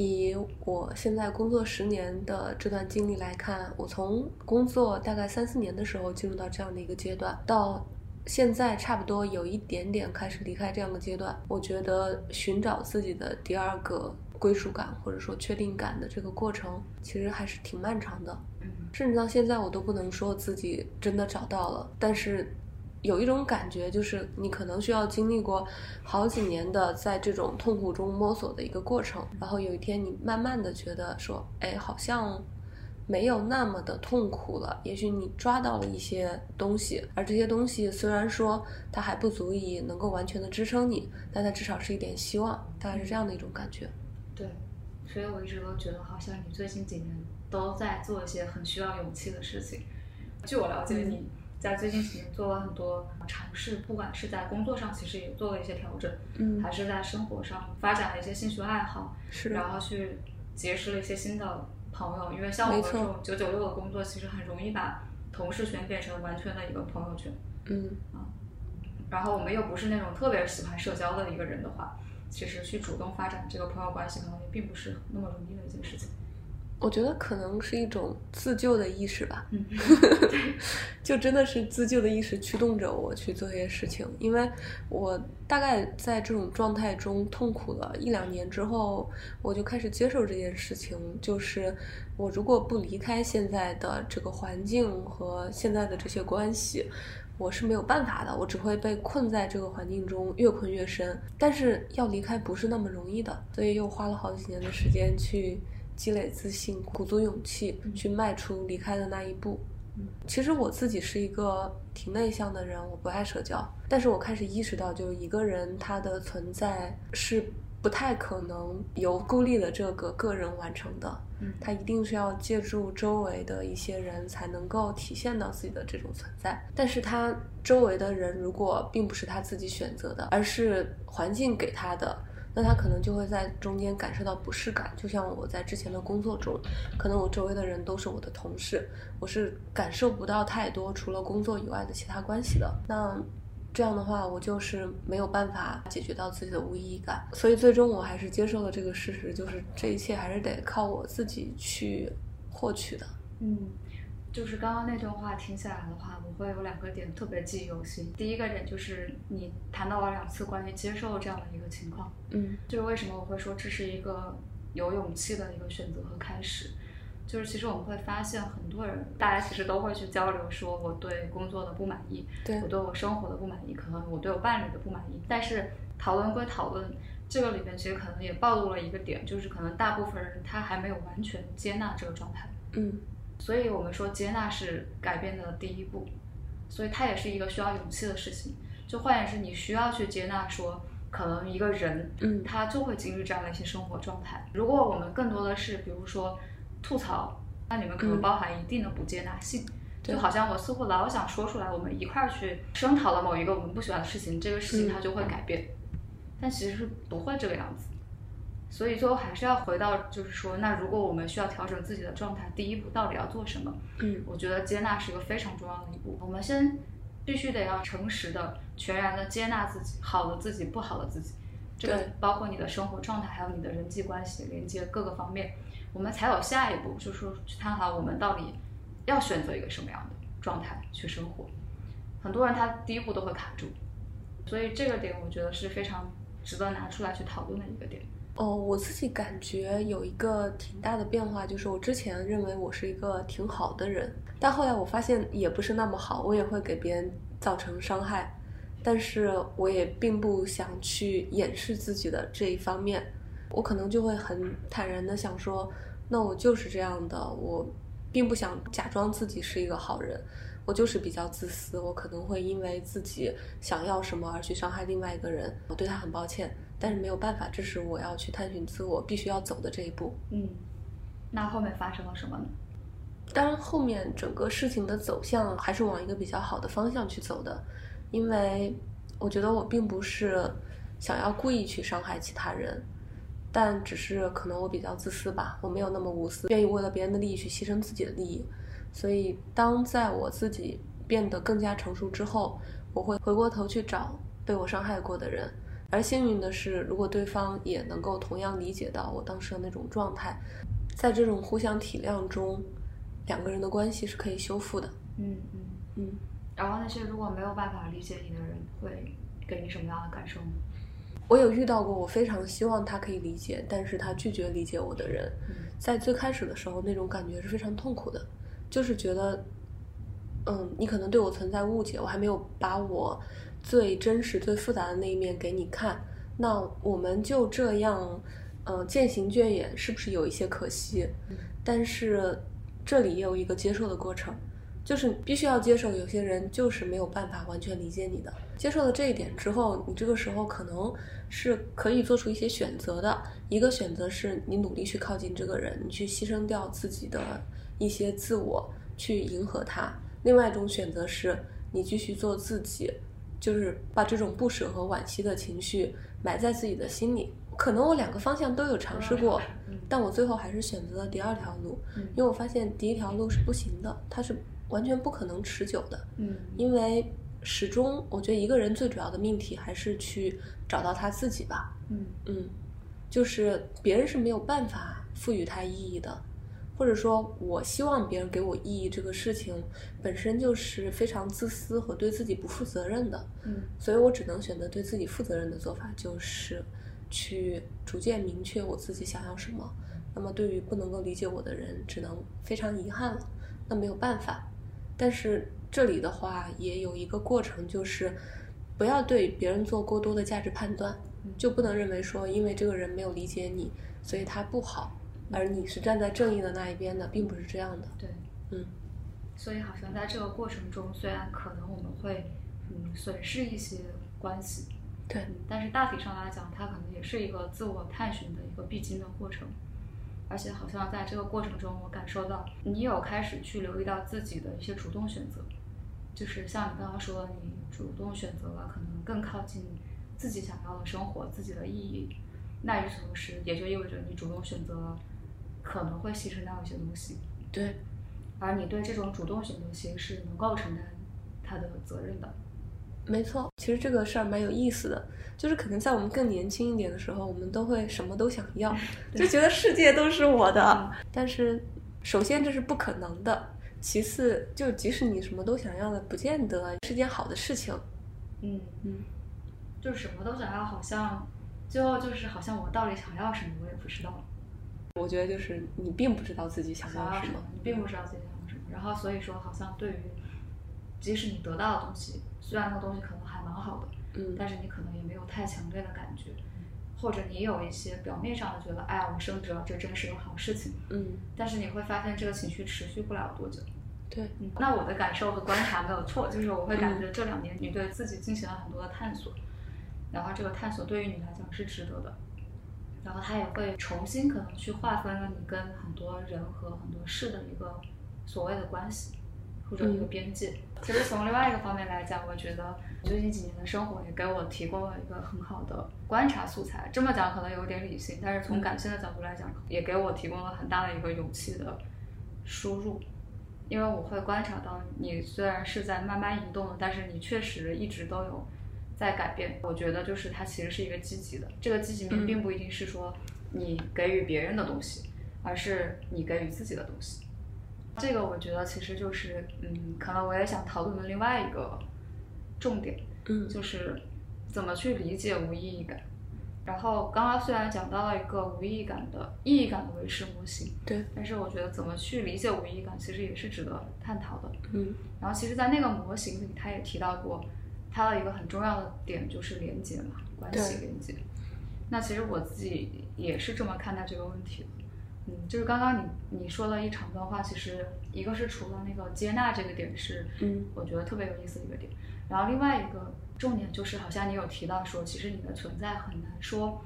A: 以我现在工作十年的这段经历来看，我从工作大概三四年的时候进入到这样的一个阶段，到现在差不多有一点点开始离开这样的阶段。我觉得寻找自己的第二个归属感或者说确定感的这个过程，其实还是挺漫长的。
B: 嗯
A: 甚至到现在，我都不能说自己真的找到了，但是有一种感觉，就是你可能需要经历过好几年的在这种痛苦中摸索的一个过程，然后有一天你慢慢的觉得说，哎，好像没有那么的痛苦了，也许你抓到了一些东西，而这些东西虽然说它还不足以能够完全的支撑你，但它至少是一点希望，大概是这样的一种感觉。
B: 对，所以我一直都觉得，好像你最近几年都在做一些很需要勇气的事情。据我了解，
A: 嗯
B: 你在最近几年做了很多尝试，不管是在工作上，其实也做了一些调整，
A: 嗯
B: 还是在生活上发展了一些兴趣爱好，
A: 是，
B: 然后去结识了一些新的朋友。因为像我们这种九九六的工作，其实很容易把同事圈变成完全的一个朋友圈。
A: 嗯啊
B: 然后我们又不是那种特别喜欢社交的一个人的话，其实去主动发展这个朋友关系，可能也并不是那么容易的一件事情。
A: 我觉得可能是一种自救的意识吧。
B: 嗯，
A: 就真的是自救的意识驱动着我去做这些事情，因为我大概在这种状态中痛苦了一两年之后，我就开始接受这件事情，就是我如果不离开现在的这个环境和现在的这些关系，我是没有办法的，我只会被困在这个环境中，越困越深。但是要离开不是那么容易的，所以又花了好几年的时间去积累自信，鼓足勇气去迈出离开的那一步。其实我自己是一个挺内向的人，我不爱社交。但是我开始意识到，就是一个人他的存在是不太可能由孤立的这个个人完成的，
B: 嗯
A: 他一定是要借助周围的一些人才能够体现到自己的这种存在。但是他周围的人如果并不是他自己选择的，而是环境给他的。那他可能就会在中间感受到不适感，就像我在之前的工作中，可能我周围的人都是我的同事，我是感受不到太多除了工作以外的其他关系的。那这样的话，我就是没有办法解决到自己的无意义感，所以最终我还是接受了这个事实，就是这一切还是得靠我自己去获取的。
B: 嗯，就是刚刚那段话听下来的话，我会有两个点特别记忆犹新。第一个点就是你谈到了两次关于接受这样的一个情况，
A: 嗯
B: 就是为什么我会说这是一个有勇气的一个选择和开始。就是其实我们会发现，很多人大家其实都会去交流，说我对工作的不满意，
A: 对
B: 我对我生活的不满意，可能我对我伴侣的不满意。但是讨论归讨论，这个里面其实可能也暴露了一个点，就是可能大部分人他还没有完全接纳这个状态。
A: 嗯
B: 所以我们说接纳是改变的第一步，所以它也是一个需要勇气的事情。就换言之，你需要去接纳说，可能一个人
A: 嗯
B: 他就会经历这样的一些生活状态。如果我们更多的是比如说吐槽，那你们可能
A: 嗯
B: 包含一定的不接纳性。
A: 对
B: 就好像我似乎老想说出来，我们一块儿去声讨了某一个我们不喜欢的事情，这个事情
A: 嗯
B: 它就会改变，但其实是不会这个样子。所以最后还是要回到，就是说，那如果我们需要调整自己的状态，第一步到底要做什么？
A: 嗯
B: 我觉得接纳是一个非常重要的一步。我们先必须得要诚实的、全然的接纳自己，好的自己，不好的自己。这个包括你的生活状态，还有你的人际关系、连接各个方面，我们才有下一步，就是说去探讨我们到底要选择一个什么样的状态去生活。很多人他第一步都会卡住，所以这个点我觉得是非常值得拿出来去讨论的一个点。
A: 哦，我自己感觉有一个挺大的变化，就是我之前认为我是一个挺好的人，但后来我发现也不是那么好，我也会给别人造成伤害，但是我也并不想去掩饰自己的这一方面，我可能就会很坦然的想说，那我就是这样的，我。并不想假装自己是一个好人，我就是比较自私，我可能会因为自己想要什么而去伤害另外一个人，我对他很抱歉，但是没有办法，这是我要去探寻自我必须要走的这一步。
B: 嗯，那后面发生了什么呢？
A: 当然，后面整个事情的走向还是往一个比较好的方向去走的，因为我觉得我并不是想要故意去伤害其他人，但只是可能我比较自私吧，我没有那么无私，愿意为了别人的利益去牺牲自己的利益。所以，当在我自己变得更加成熟之后，我会回过头去找被我伤害过的人。而幸运的是，如果对方也能够同样理解到我当时的那种状态，在这种互相体谅中。两个人的关系是可以修复的。
B: 嗯嗯
A: 嗯。
B: 然后那些如果没有办法理解你的人，会给你什么样的感受呢？
A: 我有遇到过，我非常希望他可以理解，但是他拒绝理解我的人。在最开始的时候，那种感觉是非常痛苦的，就是觉得，嗯，你可能对我存在误解，我还没有把我最真实、最复杂的那一面给你看，那我们就这样，嗯，渐行渐远，是不是有一些可惜？但是。这里也有一个接受的过程，就是必须要接受有些人就是没有办法完全理解你的。接受了这一点之后，你这个时候可能是可以做出一些选择的。一个选择是你努力去靠近这个人，你去牺牲掉自己的一些自我去迎合他；另外一种选择是你继续做自己，就是把这种不舍和惋惜的情绪埋在自己的心里。可能我两个方向都有尝试过，但我最后还是选择了第二条路，因为我发现第一条路是不行的，它是完全不可能持久的。
B: 嗯，
A: 因为始终我觉得一个人最主要的命题还是去找到他自己吧。
B: 嗯
A: 嗯，就是别人是没有办法赋予他意义的，或者说我希望别人给我意义这个事情本身就是非常自私和对自己不负责任的。
B: 嗯，
A: 所以我只能选择对自己负责任的做法，就是。去逐渐明确我自己想要什么。那么，对于不能够理解我的人，只能非常遗憾了。那没有办法。但是这里的话，也有一个过程，就是不要对别人做过多的价值判断，就不能认为说，因为这个人没有理解你，所以他不好，而你是站在正义的那一边的，并不是这样的。
B: 对，
A: 嗯。
B: 所以，好像在这个过程中，虽然可能我们会嗯损失一些关系。
A: 对，
B: 但是大体上来讲，它可能也是一个自我探寻的一个必经的过程，而且好像在这个过程中，我感受到你有开始去留意到自己的一些主动选择，就是像你刚刚说，你主动选择了可能更靠近自己想要的生活、自己的意义，那与此同时，也就意味着你主动选择了可能会牺牲掉一些东西。
A: 对，
B: 而你对这种主动选择其实是能够承担它的责任的。
A: 没错，其实这个事儿蛮有意思的，就是可能在我们更年轻一点的时候，我们都会什么都想要，就觉得世界都是我的。但是，首先这是不可能的，其次就即使你什么都想要的，不见得是件好的事情。
B: 嗯嗯，就什么都想要，好像最后就是好像我到底想要什么，我也不知道。
A: 我觉得就是你并不知道自己想
B: 要
A: 什么，
B: 你并不知道自己想要什么，然后所以说好像对于即使你得到的东西。虽然那东西可能还蛮好的，
A: 嗯，
B: 但是你可能也没有太强烈的感觉，或者你有一些表面上的觉得，哎呀，我升职了，这真是个好事情，
A: 嗯，
B: 但是你会发现这个情绪持续不了多久，
A: 对，
B: 嗯，那我的感受和观察没有错，就是我会感觉这两年你对自己进行了很多的探索，然后这个探索对于你来讲是值得的，然后它也会重新可能去划分了你跟很多人和很多事的一个所谓的关系。或者一个边界。其实从另外一个方面来讲，我觉得最近几年的生活也给我提供了一个很好的观察素材。这么讲可能有点理性，但是从感性的角度来讲，也给我提供了很大的一个勇气的输入。因为我会观察到，你虽然是在慢慢移动的，但是你确实一直都有在改变。我觉得就是它其实是一个积极的。这个积极面并不一定是说你给予别人的东西，而是你给予自己的东西。这个我觉得其实就是，嗯，可能我也想讨论的另外一个重点，
A: 嗯，
B: 就是怎么去理解无意义感。然后刚刚虽然讲到了一个无意义感的意义感的维持模型，
A: 对，
B: 但是我觉得怎么去理解无意义感，其实也是值得探讨的。
A: 嗯，
B: 然后其实，在那个模型里，他也提到过，它的一个很重要的点就是连接嘛，关系连接。那其实我自己也是这么看待这个问题的。嗯，就是刚刚你你说了一长段话，其实一个是除了那个接纳这个点是，
A: 嗯
B: 我觉得特别有意思的一个点，然后另外一个重点就是，好像你有提到说，其实你的存在很难说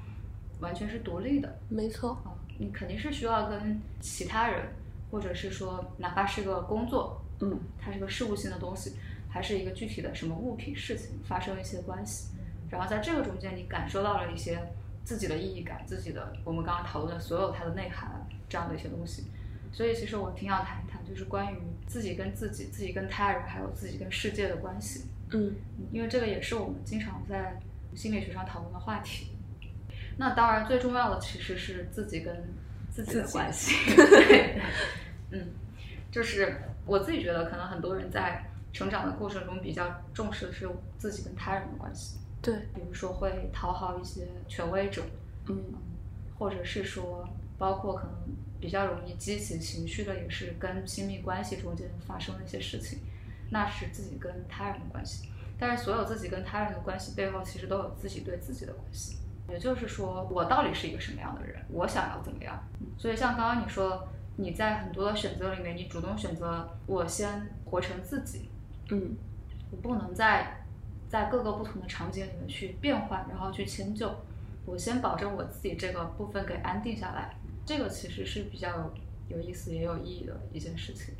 B: 完全是独立的
A: 没错，
B: 啊，你肯定是需要跟其他人，或者是说哪怕是个工作，
A: 嗯
B: 它是个事务性的东西，还是一个具体的什么物品、事情发生一些关系，然后在这个中间，你感受到了一些自己的意义感、自己的我们刚刚讨论的所有它的内涵这样的一些东西。所以其实我挺想谈一谈，就是关于自己跟自己、自己跟他人，还有自己跟世界的关系，
A: 嗯
B: 嗯因为这个也是我们经常在心理学上讨论的话题。那当然，最重要的其实是自己跟自己的关系。对，嗯，就是我自己觉得，可能很多人在成长的过程中比较重视的是自己跟他人的关系，
A: 对，
B: 比如说会讨好一些权威者，
A: 嗯
B: 或者是说，包括可能比较容易激起情绪的，也是跟亲密关系中间发生的一些事情，那是自己跟他人的关系。但是所有自己跟他人的关系背后，其实都有自己对自己的关系。也就是说，我到底是一个什么样的人？我想要怎么样？所以像刚刚你说，你在很多的选择里面，你主动选择我先活成自己，
A: 嗯
B: 我不能在在各个不同的场景里面去变换，然后去迁就。我先保证我自己这个部分给安定下来，这个其实是比较有意思也有意义的一件事情。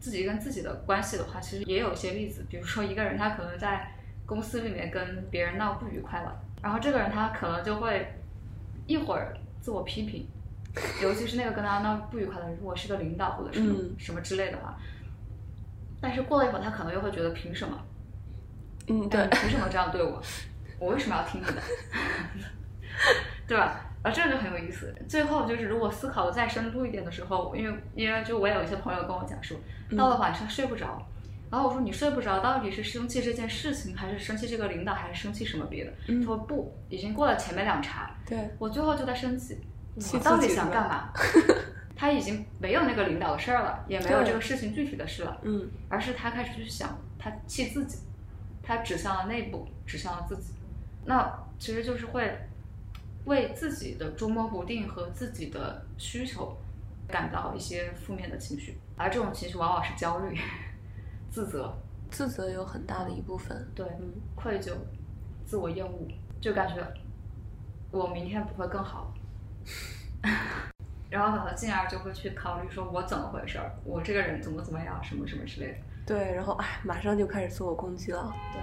B: 自己跟自己的关系的话，其实也有一些例子，比如说一个人他可能在公司里面跟别人闹不愉快了，然后这个人他可能就会一会儿自我批评，尤其是那个跟他闹不愉快的人，如果是个领导或者是
A: 嗯
B: 什么之类的话，但是过了一会儿，他可能又会觉得凭什么？
A: 嗯，
B: 哎
A: 对，
B: 凭什么这样对我？我为什么要听你的？对吧？啊，这个就很有意思。最后就是，如果思考的再深入一点的时候，因为因为就我有一些朋友跟我讲说，到了晚上睡不着，然后我说你睡不着，到底是生气这件事情，还是生气这个领导，还是生气什么别的？
A: 嗯
B: 他说不，已经过了前面两茬，
A: 对，
B: 我最后就在生气，
A: 气
B: 我到底想干嘛？他已经没有那个领导的事儿了，也没有这个事情具体的事了，
A: 嗯
B: 而是他开始去想，他气自己，他指向了内部，指向了自己。那其实就是会为自己的捉摸不定和自己的需求感到一些负面的情绪，而这种情绪往往是焦虑、自责、
A: 自责有很大的一部分，
B: 对
A: 嗯
B: 愧疚、自我厌恶，就感觉我明天不会更好。然后进而就会去考虑说，我怎么回事儿？我这个人怎么怎么样，什么什么之类的。
A: 对，然后哎，马上就开始自我攻击了，
B: 对，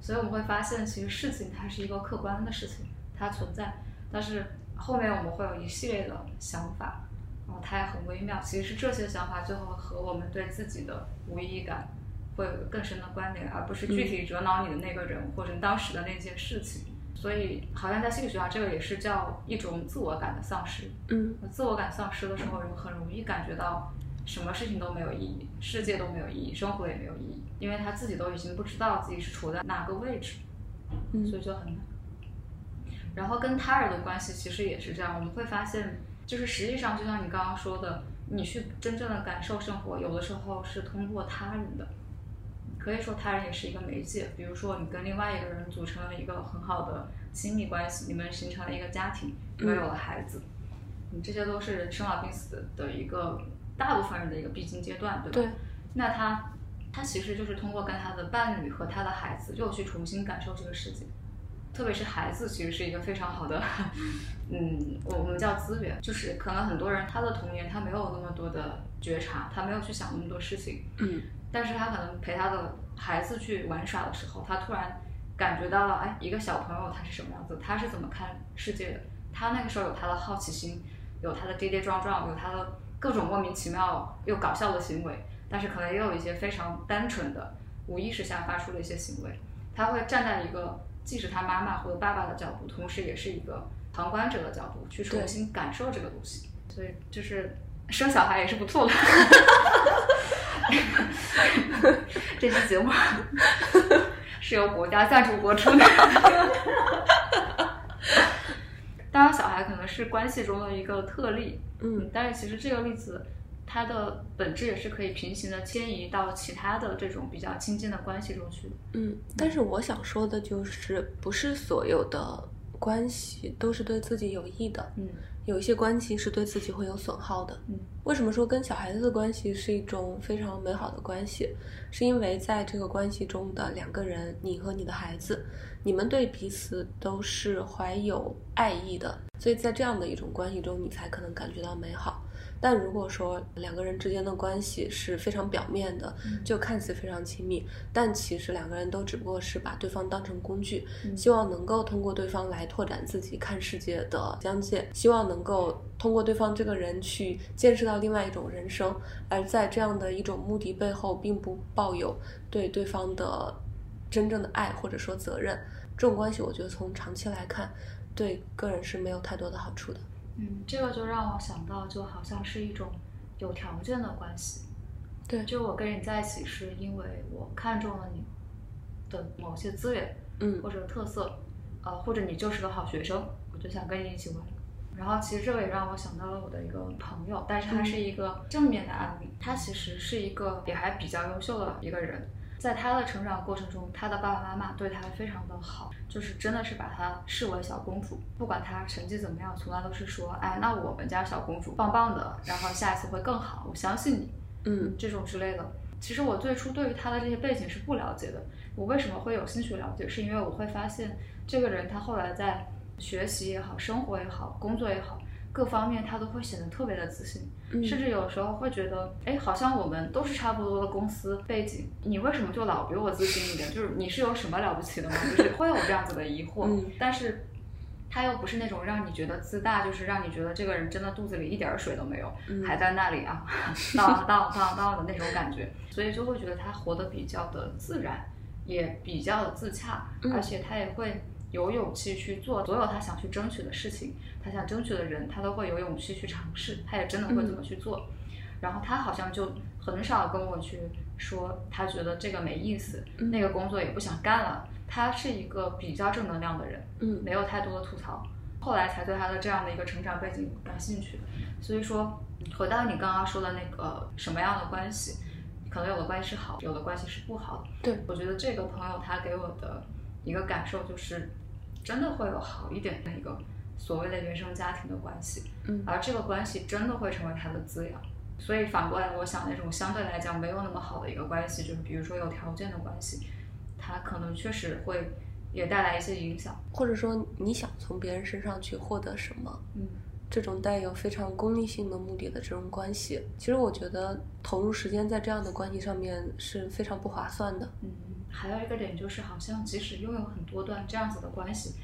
B: 所以我们会发现，其实事情它是一个客观的事情，它存在，但是后面我们会有一系列的想法，然后它也很微妙。其实是这些想法最后和我们对自己的无意义感会有更深的关联，而不是具体惹恼你的那个人、或者当时的那件事情。所以，好像在心理学上，这个也是叫一种自我感的丧失。
A: 嗯
B: 自我感丧失的时候，人很容易感觉到什么事情都没有意义，世界都没有意义，生活也没有意义，因为他自己都已经不知道自己是处在哪个位置，
A: 嗯
B: 所以就很难。然后跟他人的关系其实也是这样，我们会发现，就是实际上就像你刚刚说的，你去真正的感受生活，有的时候是通过他人的，可以说他人也是一个媒介。比如说你跟另外一个人组成了一个很好的亲密关系，你们形成了一个家庭，你们有了孩子，嗯，这些都是生老病死的一个大部分人的一个必经阶段，对吧？
A: 对，
B: 那他他其实就是通过跟他的伴侣和他的孩子，又去重新感受这个世界。特别是孩子，其实是一个非常好的，嗯，我我们叫资源，就是可能很多人他的童年他没有那么多的觉察，他没有去想那么多事情，
A: 嗯
B: 但是他可能陪他的孩子去玩耍的时候，他突然感觉到了，哎，一个小朋友他是什么样子，他是怎么看世界的，他那个时候有他的好奇心，有他的跌跌撞撞，有他的各种莫名其妙又搞笑的行为，但是可能也有一些非常单纯的无意识下发出的一些行为，他会站在一个既是他妈妈或者爸爸的角度，同时也是一个旁观者的角度去重新感受这个东西，所以就是生小孩也是不错的。这期节目 是由国家赞助播出的。当然，小孩可能是关系中的一个特例，
A: 嗯
B: 但是其实这个例子它的本质也是可以平行的迁移到其他的这种比较亲近的关系中去的。
A: 嗯，但是我想说的就是，不是所有的关系都是对自己有益的，
B: 嗯
A: 有一些关系是对自己会有损耗的。
B: 嗯
A: 为什么说跟小孩子的关系是一种非常美好的关系？是因为在这个关系中的两个人，你和你的孩子，你们对彼此都是怀有爱意的，所以在这样的一种关系中，你才可能感觉到美好。但如果说两个人之间的关系是非常表面的，就看似非常亲密，但其实两个人都只不过是把对方当成工具，
B: 嗯
A: 希望能够通过对方来拓展自己看世界的疆界，希望能够通过对方这个人去见识到另外一种人生，而在这样的一种目的背后，并不抱有对对方的真正的爱或者说责任。这种关系，我觉得从长期来看，对个人是没有太多的好处的。
B: 嗯，这个就让我想到，就好像是一种有条件的关系。
A: 对，
B: 就我跟你在一起，是因为我看中了你的某些资源
A: 嗯
B: 或者特色，呃，或者你就是个好学生，我就想跟你一起玩。然后其实这个也让我想到了我的一个朋友，但是他是一个正面的案例。他其实是一个也还比较优秀的一个人，在他的成长过程中，他的爸爸妈妈对他非常的好，就是真的是把他视为小公主。不管他成绩怎么样，从来都是说，哎，那我们家小公主棒棒的，然后下一次会更好，我相信你。
A: 嗯
B: 这种之类的。其实我最初对于他的这些背景是不了解的。我为什么会有兴趣了解？是因为我会发现这个人他后来在学习也好、生活也好、工作也好，各方面他都会显得特别的自信，
A: 嗯
B: 甚至有时候会觉得，哎，好像我们都是差不多的公司背景，你为什么就老比我自信一点？就是你是有什么了不起的吗？就是 会有这样子的疑惑，
A: 嗯
B: 但是。他又不是那种让你觉得自大，就是让你觉得这个人真的肚子里一点儿水都没有，
A: 嗯
B: 还在那里啊，当当当当的那种感觉，所以就会觉得他活得比较的自然，也比较的自洽，
A: 嗯
B: 而且他也会有勇气去做所有他想去争取的事情，他想争取的人，他都会有勇气去尝试，他也真的会这么去做。然后他好像就很少跟我去说，他觉得这个没意思，
A: 嗯
B: 那个工作也不想干了。他是一个比较正能量的人，
A: 嗯
B: 没有太多的吐槽。后来才对他的这样的一个成长背景感兴趣。所以说，回到你刚刚说的那个什么样的关系，可能有的关系是好，有的关系是不好的。
A: 对
B: 我觉得这个朋友他给我的一个感受就是，真的会有好一点的一个所谓的原生家庭的关系，
A: 嗯
B: 而这个关系真的会成为他的滋养。所以反过来，我想那种相对来讲没有那么好的一个关系，就是比如说有条件的关系，它可能确实会也带来一些影响。
A: 或者说你想从别人身上去获得什么，
B: 嗯
A: 这种带有非常功利性的目的的这种关系，其实我觉得投入时间在这样的关系上面是非常不划算的。
B: 嗯，还有一个点就是，好像即使拥有很多段这样子的关系，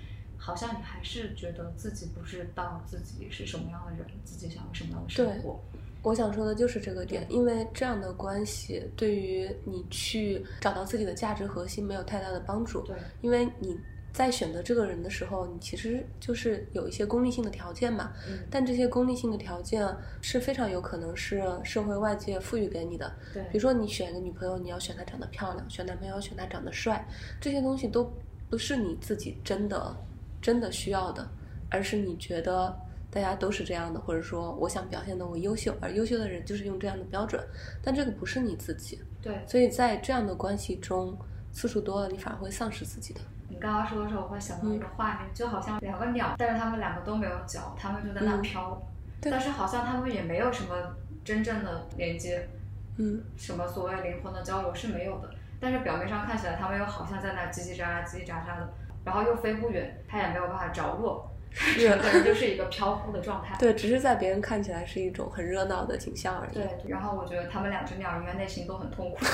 B: 好像你还是觉得自己不知道自己是什么样的人，自己想要什么样的生活。
A: 我想说的就是这个点，因为这样的关系对于你去找到自己的价值核心没有太大的帮助。
B: 对，
A: 因为你在选择这个人的时候，你其实就是有一些功利性的条件嘛。
B: 嗯，
A: 但这些功利性的条件是非常有可能是社会外界赋予给你的。
B: 对，
A: 比如说，你选一个女朋友，你要选她长得漂亮；选男朋友，选他长得帅，这些东西都不是你自己真的真的需要的，而是你觉得大家都是这样的，或者说我想表现的我优秀，而优秀的人就是用这样的标准，但这个不是你自己，
B: 对。
A: 所以在这样的关系中，次数多了，你反而会丧失自己的。
B: 你刚刚说的时候，我会想到一个画面，就好像两个鸟，但是它们两个都没有脚，它们就在那
A: 嗯。
B: 飘，
A: 对。
B: 但是好像它们也没有什么真正的连接，
A: 嗯，
B: 什么所谓灵魂的交流是没有的。但是表面上看起来，它们又好像在那叽叽喳喳、叽叽喳喳的，然后又飞不远，它也没有办法着落，
A: 是
B: 整个人就是一个飘忽的状态。
A: 对，只是在别人看起来是一种很热闹的景象而已。
B: 对，然后我觉得他们两只鸟应该内心都很痛苦。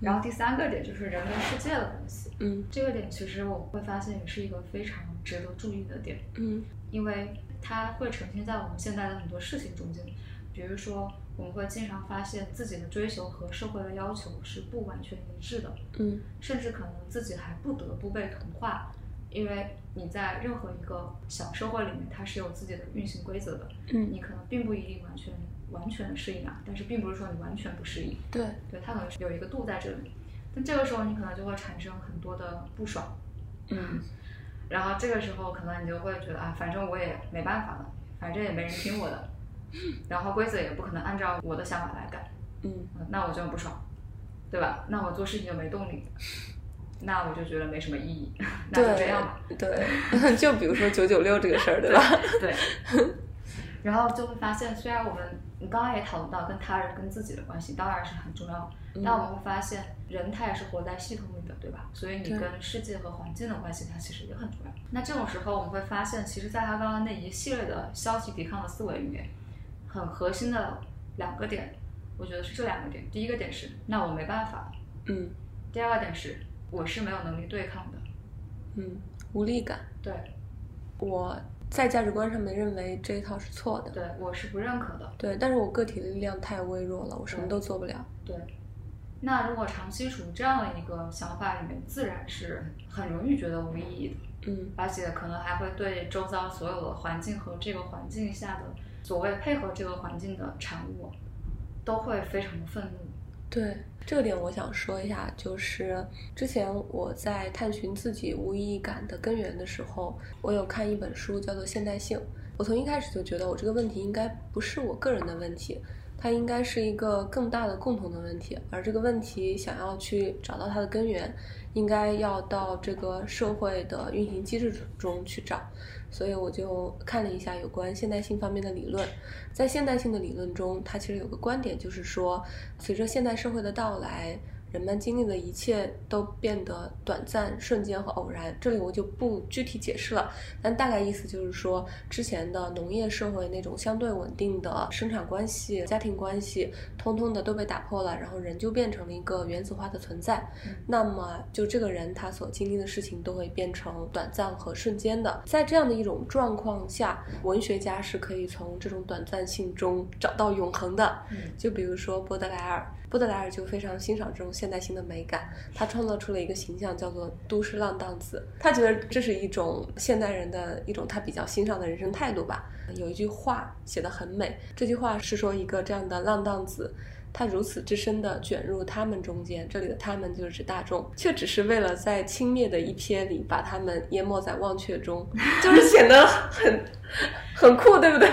B: 然后第三个点就是人跟世界的关系，
A: 嗯
B: 这个点其实我会发现也是一个非常值得注意的点，
A: 嗯
B: 因为它会呈现在我们现在的很多事情中间，比如说我们会经常发现自己的追求和社会的要求是不完全一致的，
A: 嗯。
B: 甚至可能自己还不得不被同化，因为你在任何一个小社会里面，它是有自己的运行规则的，
A: 嗯，
B: 你可能并不一定完全完全的适应啊，但是并不是说你完全不适应，
A: 对，
B: 对，它可能是有一个度在这里，但这个时候你可能就会产生很多的不爽，
A: 嗯。
B: 然后这个时候可能你就会觉得啊，反正我也没办法了，反正也没人听我的，然后规则也不可能按照我的想法来改，
A: 嗯，
B: 嗯那我就很不爽，对吧？那我做事情就没动力。那我就觉得没什么意义，那就这样吧。
A: 对，就比如说九九六这个事儿，对吧？
B: 对。然后就会发现，虽然我们你刚刚也讨论到跟他人、跟自己的关系当然是很重要的，但我们会发现人他也是活在系统里的，对吧？所以你跟世界和环境的关系，它其实也很重要。那这种时候，我们会发现，其实在他刚刚那一系列的消极抵抗的思维里面，很核心的两个点，我觉得是这两个点。第一个点是，那我没办法；
A: 嗯
B: 第二个点是，我是没有能力对抗的。
A: 嗯，无力感。
B: 对，
A: 我在价值观上面认为这一套是错的，
B: 对我是不认可的。
A: 对，但是我个体的力量太微弱了，我什么都做不了。
B: 对，那如果长期处于这样的一个想法里面，自然是很容易觉得无意义的，
A: 嗯
B: 而且可能还会对周遭所有的环境和这个环境下的所谓配合这个环境的产物，都会非常的愤怒。
A: 对这个点，我想说一下，就是之前我在探寻自己无意义感的根源的时候，我有看一本书，叫做《现代性》。我从一开始就觉得，我这个问题应该不是我个人的问题，它应该是一个更大的共同的问题，而这个问题想要去找到它的根源，应该要到这个社会的运行机制中去找。所以我就看了一下有关现代性方面的理论，在现代性的理论中，它其实有个观点，就是说，随着现代社会的到来，人们经历的一切都变得短暂、瞬间和偶然。这里我就不具体解释了，但大概意思就是说，之前的农业社会那种相对稳定的生产关系、家庭关系，通通的都被打破了，然后人就变成了一个原子化的存在。那么，就这个人他所经历的事情都会变成短暂和瞬间的。在这样的一种状况下，文学家是可以从这种短暂性中找到永恒的。
B: 嗯
A: 就比如说波德莱尔，波德莱尔就非常欣赏这种现代性的美感，他创造出了一个形象叫做都市浪荡子。他觉得这是一种现代人的一种他比较欣赏的人生态度吧。有一句话写得很美，这句话是说一个这样的浪荡子。他如此之深地卷入他们中间，这里的他们就是指大众，却只是为了在轻蔑的一瞥里把他们淹没在忘却中，就是显得很很酷，对不对？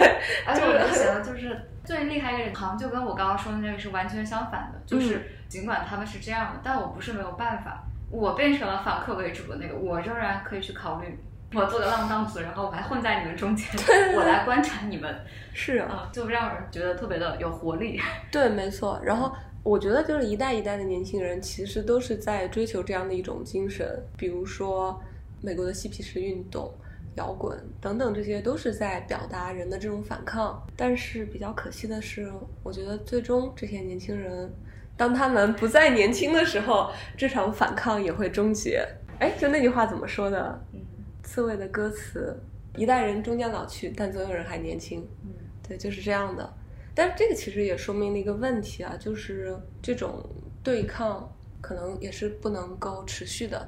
B: 而且我就觉得，就是最厉害一个人，好像就跟我刚刚说的那个是完全相反的。就是尽管他们是这样的，但我不是没有办法，我变成了反客为主的那个，我仍然可以去考虑，我做个浪荡子，然后我还混在你们中间，我来观察你们，
A: 是啊，
B: 啊，就让人觉得特别的有活力。
A: 对，没错。然后我觉得就是一代一代的年轻人其实都是在追求这样的一种精神，比如说美国的嬉皮士运动。摇滚等等，这些都是在表达人的这种反抗。但是比较可惜的是，我觉得最终这些年轻人，当他们不再年轻的时候，这场反抗也会终结。哎，就那句话怎么说的？
B: 嗯
A: 刺猬的歌词：“一代人终将老去，但总有人还年轻。”
B: 嗯
A: 对，就是这样的。但是这个其实也说明了一个问题啊，就是这种对抗可能也是不能够持续的，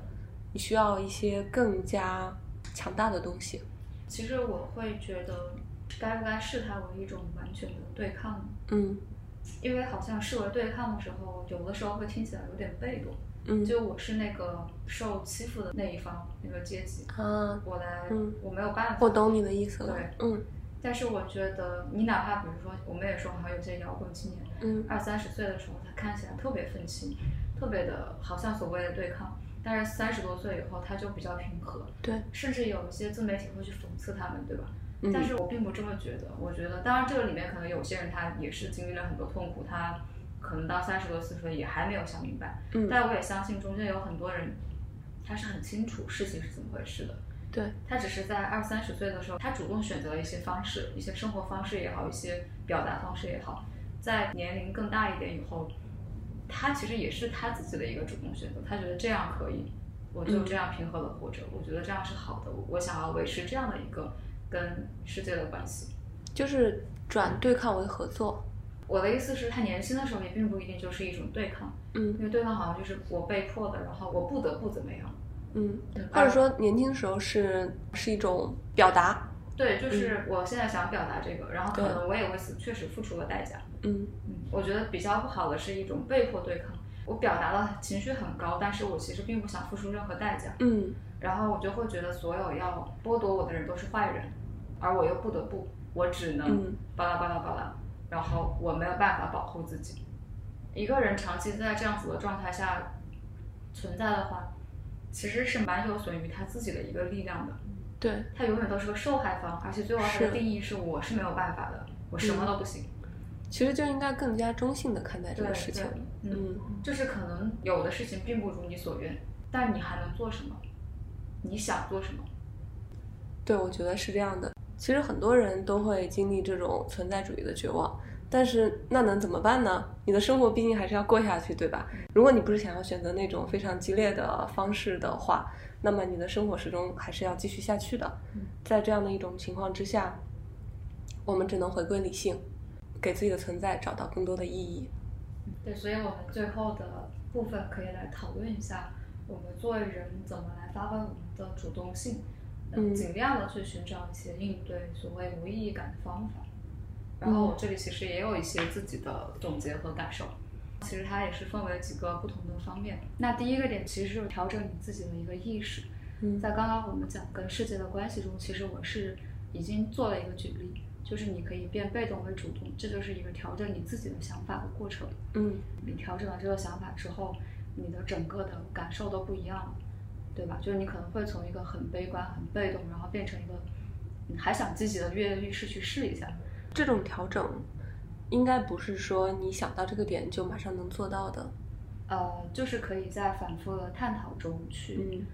A: 你需要一些更加强大的东西。
B: 其实我会觉得，该不该视它为一种完全的对抗呢？
A: 嗯
B: 因为好像视为对抗的时候，有的时候会听起来有点被动。
A: 嗯，
B: 就我是那个受欺负的那一方，那个阶级，
A: 啊，
B: 我来，
A: 嗯
B: 我没有办法。
A: 我懂你的意思了。
B: 对
A: 嗯
B: 但是我觉得，你哪怕比如说，我们也说，好像有些摇滚青年，
A: 嗯
B: 二三十岁的时候，他看起来特别愤青，特别的，好像所谓的对抗。但是三十多岁以后，他就比较平和，
A: 对，
B: 甚至有一些自媒体会去讽刺他们，对吧？
A: 嗯？
B: 但是我并不这么觉得，我觉得，当然这个里面可能有些人他也是经历了很多痛苦，他可能到三十多四十岁也还没有想明白，
A: 嗯，
B: 但我也相信中间有很多人，他是很清楚事情是怎么回事的，
A: 对，
B: 他只是在二三十岁的时候，他主动选择了一些方式，一些生活方式也好，一些表达方式也好，在年龄更大一点以后，他其实也是他自己的一个主动选择，他觉得这样可以，我就这样平和的活着，我觉得这样是好的，我我想要维持这样的一个跟世界的关系。
A: 就是转对抗为合作。
B: 我的意思是，他年轻的时候也并不一定就是一种对抗，
A: 嗯
B: 因为对抗好像就是我被迫的，然后我不得不怎么样。
A: 嗯，
B: 嗯
A: 或者说年轻时候是是一种表达。
B: 对，就是我现在想表达这个，然后可能我也为此确实付出了代价。
A: 嗯。
B: 嗯，我觉得比较不好的是一种被迫对抗，我表达了情绪很高，但是我其实并不想付出任何代价，
A: 嗯。
B: 然后我就会觉得所有要剥夺我的人都是坏人，而我又不得不，我只能
A: 嗯。
B: 巴拉巴拉巴拉，然后我没有办法保护自己。一个人长期在这样子的状态下存在的话，其实是蛮有损于他自己的一个力量的。
A: 对，
B: 他永远都是个受害方，而且最后他的定义是我是没有办法的，我什么都不行。
A: 其实就应该更加中性的看待这个事情。嗯，
B: 就是可能有的事情并不如你所愿，但你还能做什么？你想做什么？
A: 对，我觉得是这样的。其实很多人都会经历这种存在主义的绝望，但是那能怎么办呢？你的生活毕竟还是要过下去，对吧？如果你不是想要选择那种非常激烈的方式的话，那么你的生活始终还是要继续下去的。在这样的一种情况之下，我们只能回归理性，给自己的存在找到更多的意义。
B: 对，所以我们最后的部分可以来讨论一下，我们作为人怎么来发挥我们的主动性，
A: 嗯
B: 尽量的去寻找一些应对所谓无意义感的方法。然后我这里其实也有一些自己的总结和感受，其实它也是分为几个不同的方面。那第一个点其实就是调整你自己的一个意识，
A: 嗯
B: 在刚刚我们讲跟世界的关系中，其实我是已经做了一个举例，就是你可以变被动为主动，这就是一个调整你自己的想法的过程。
A: 嗯
B: 你调整了这个想法之后，你的整个的感受都不一样了，对吧？就是你可能会从一个很悲观、很被动，然后变成一个你还想积极的跃跃欲试去试一下。
A: 这种调整应该不是说你想到这个点就马上能做到的。
B: 呃，就是可以在反复的探讨中去
A: 嗯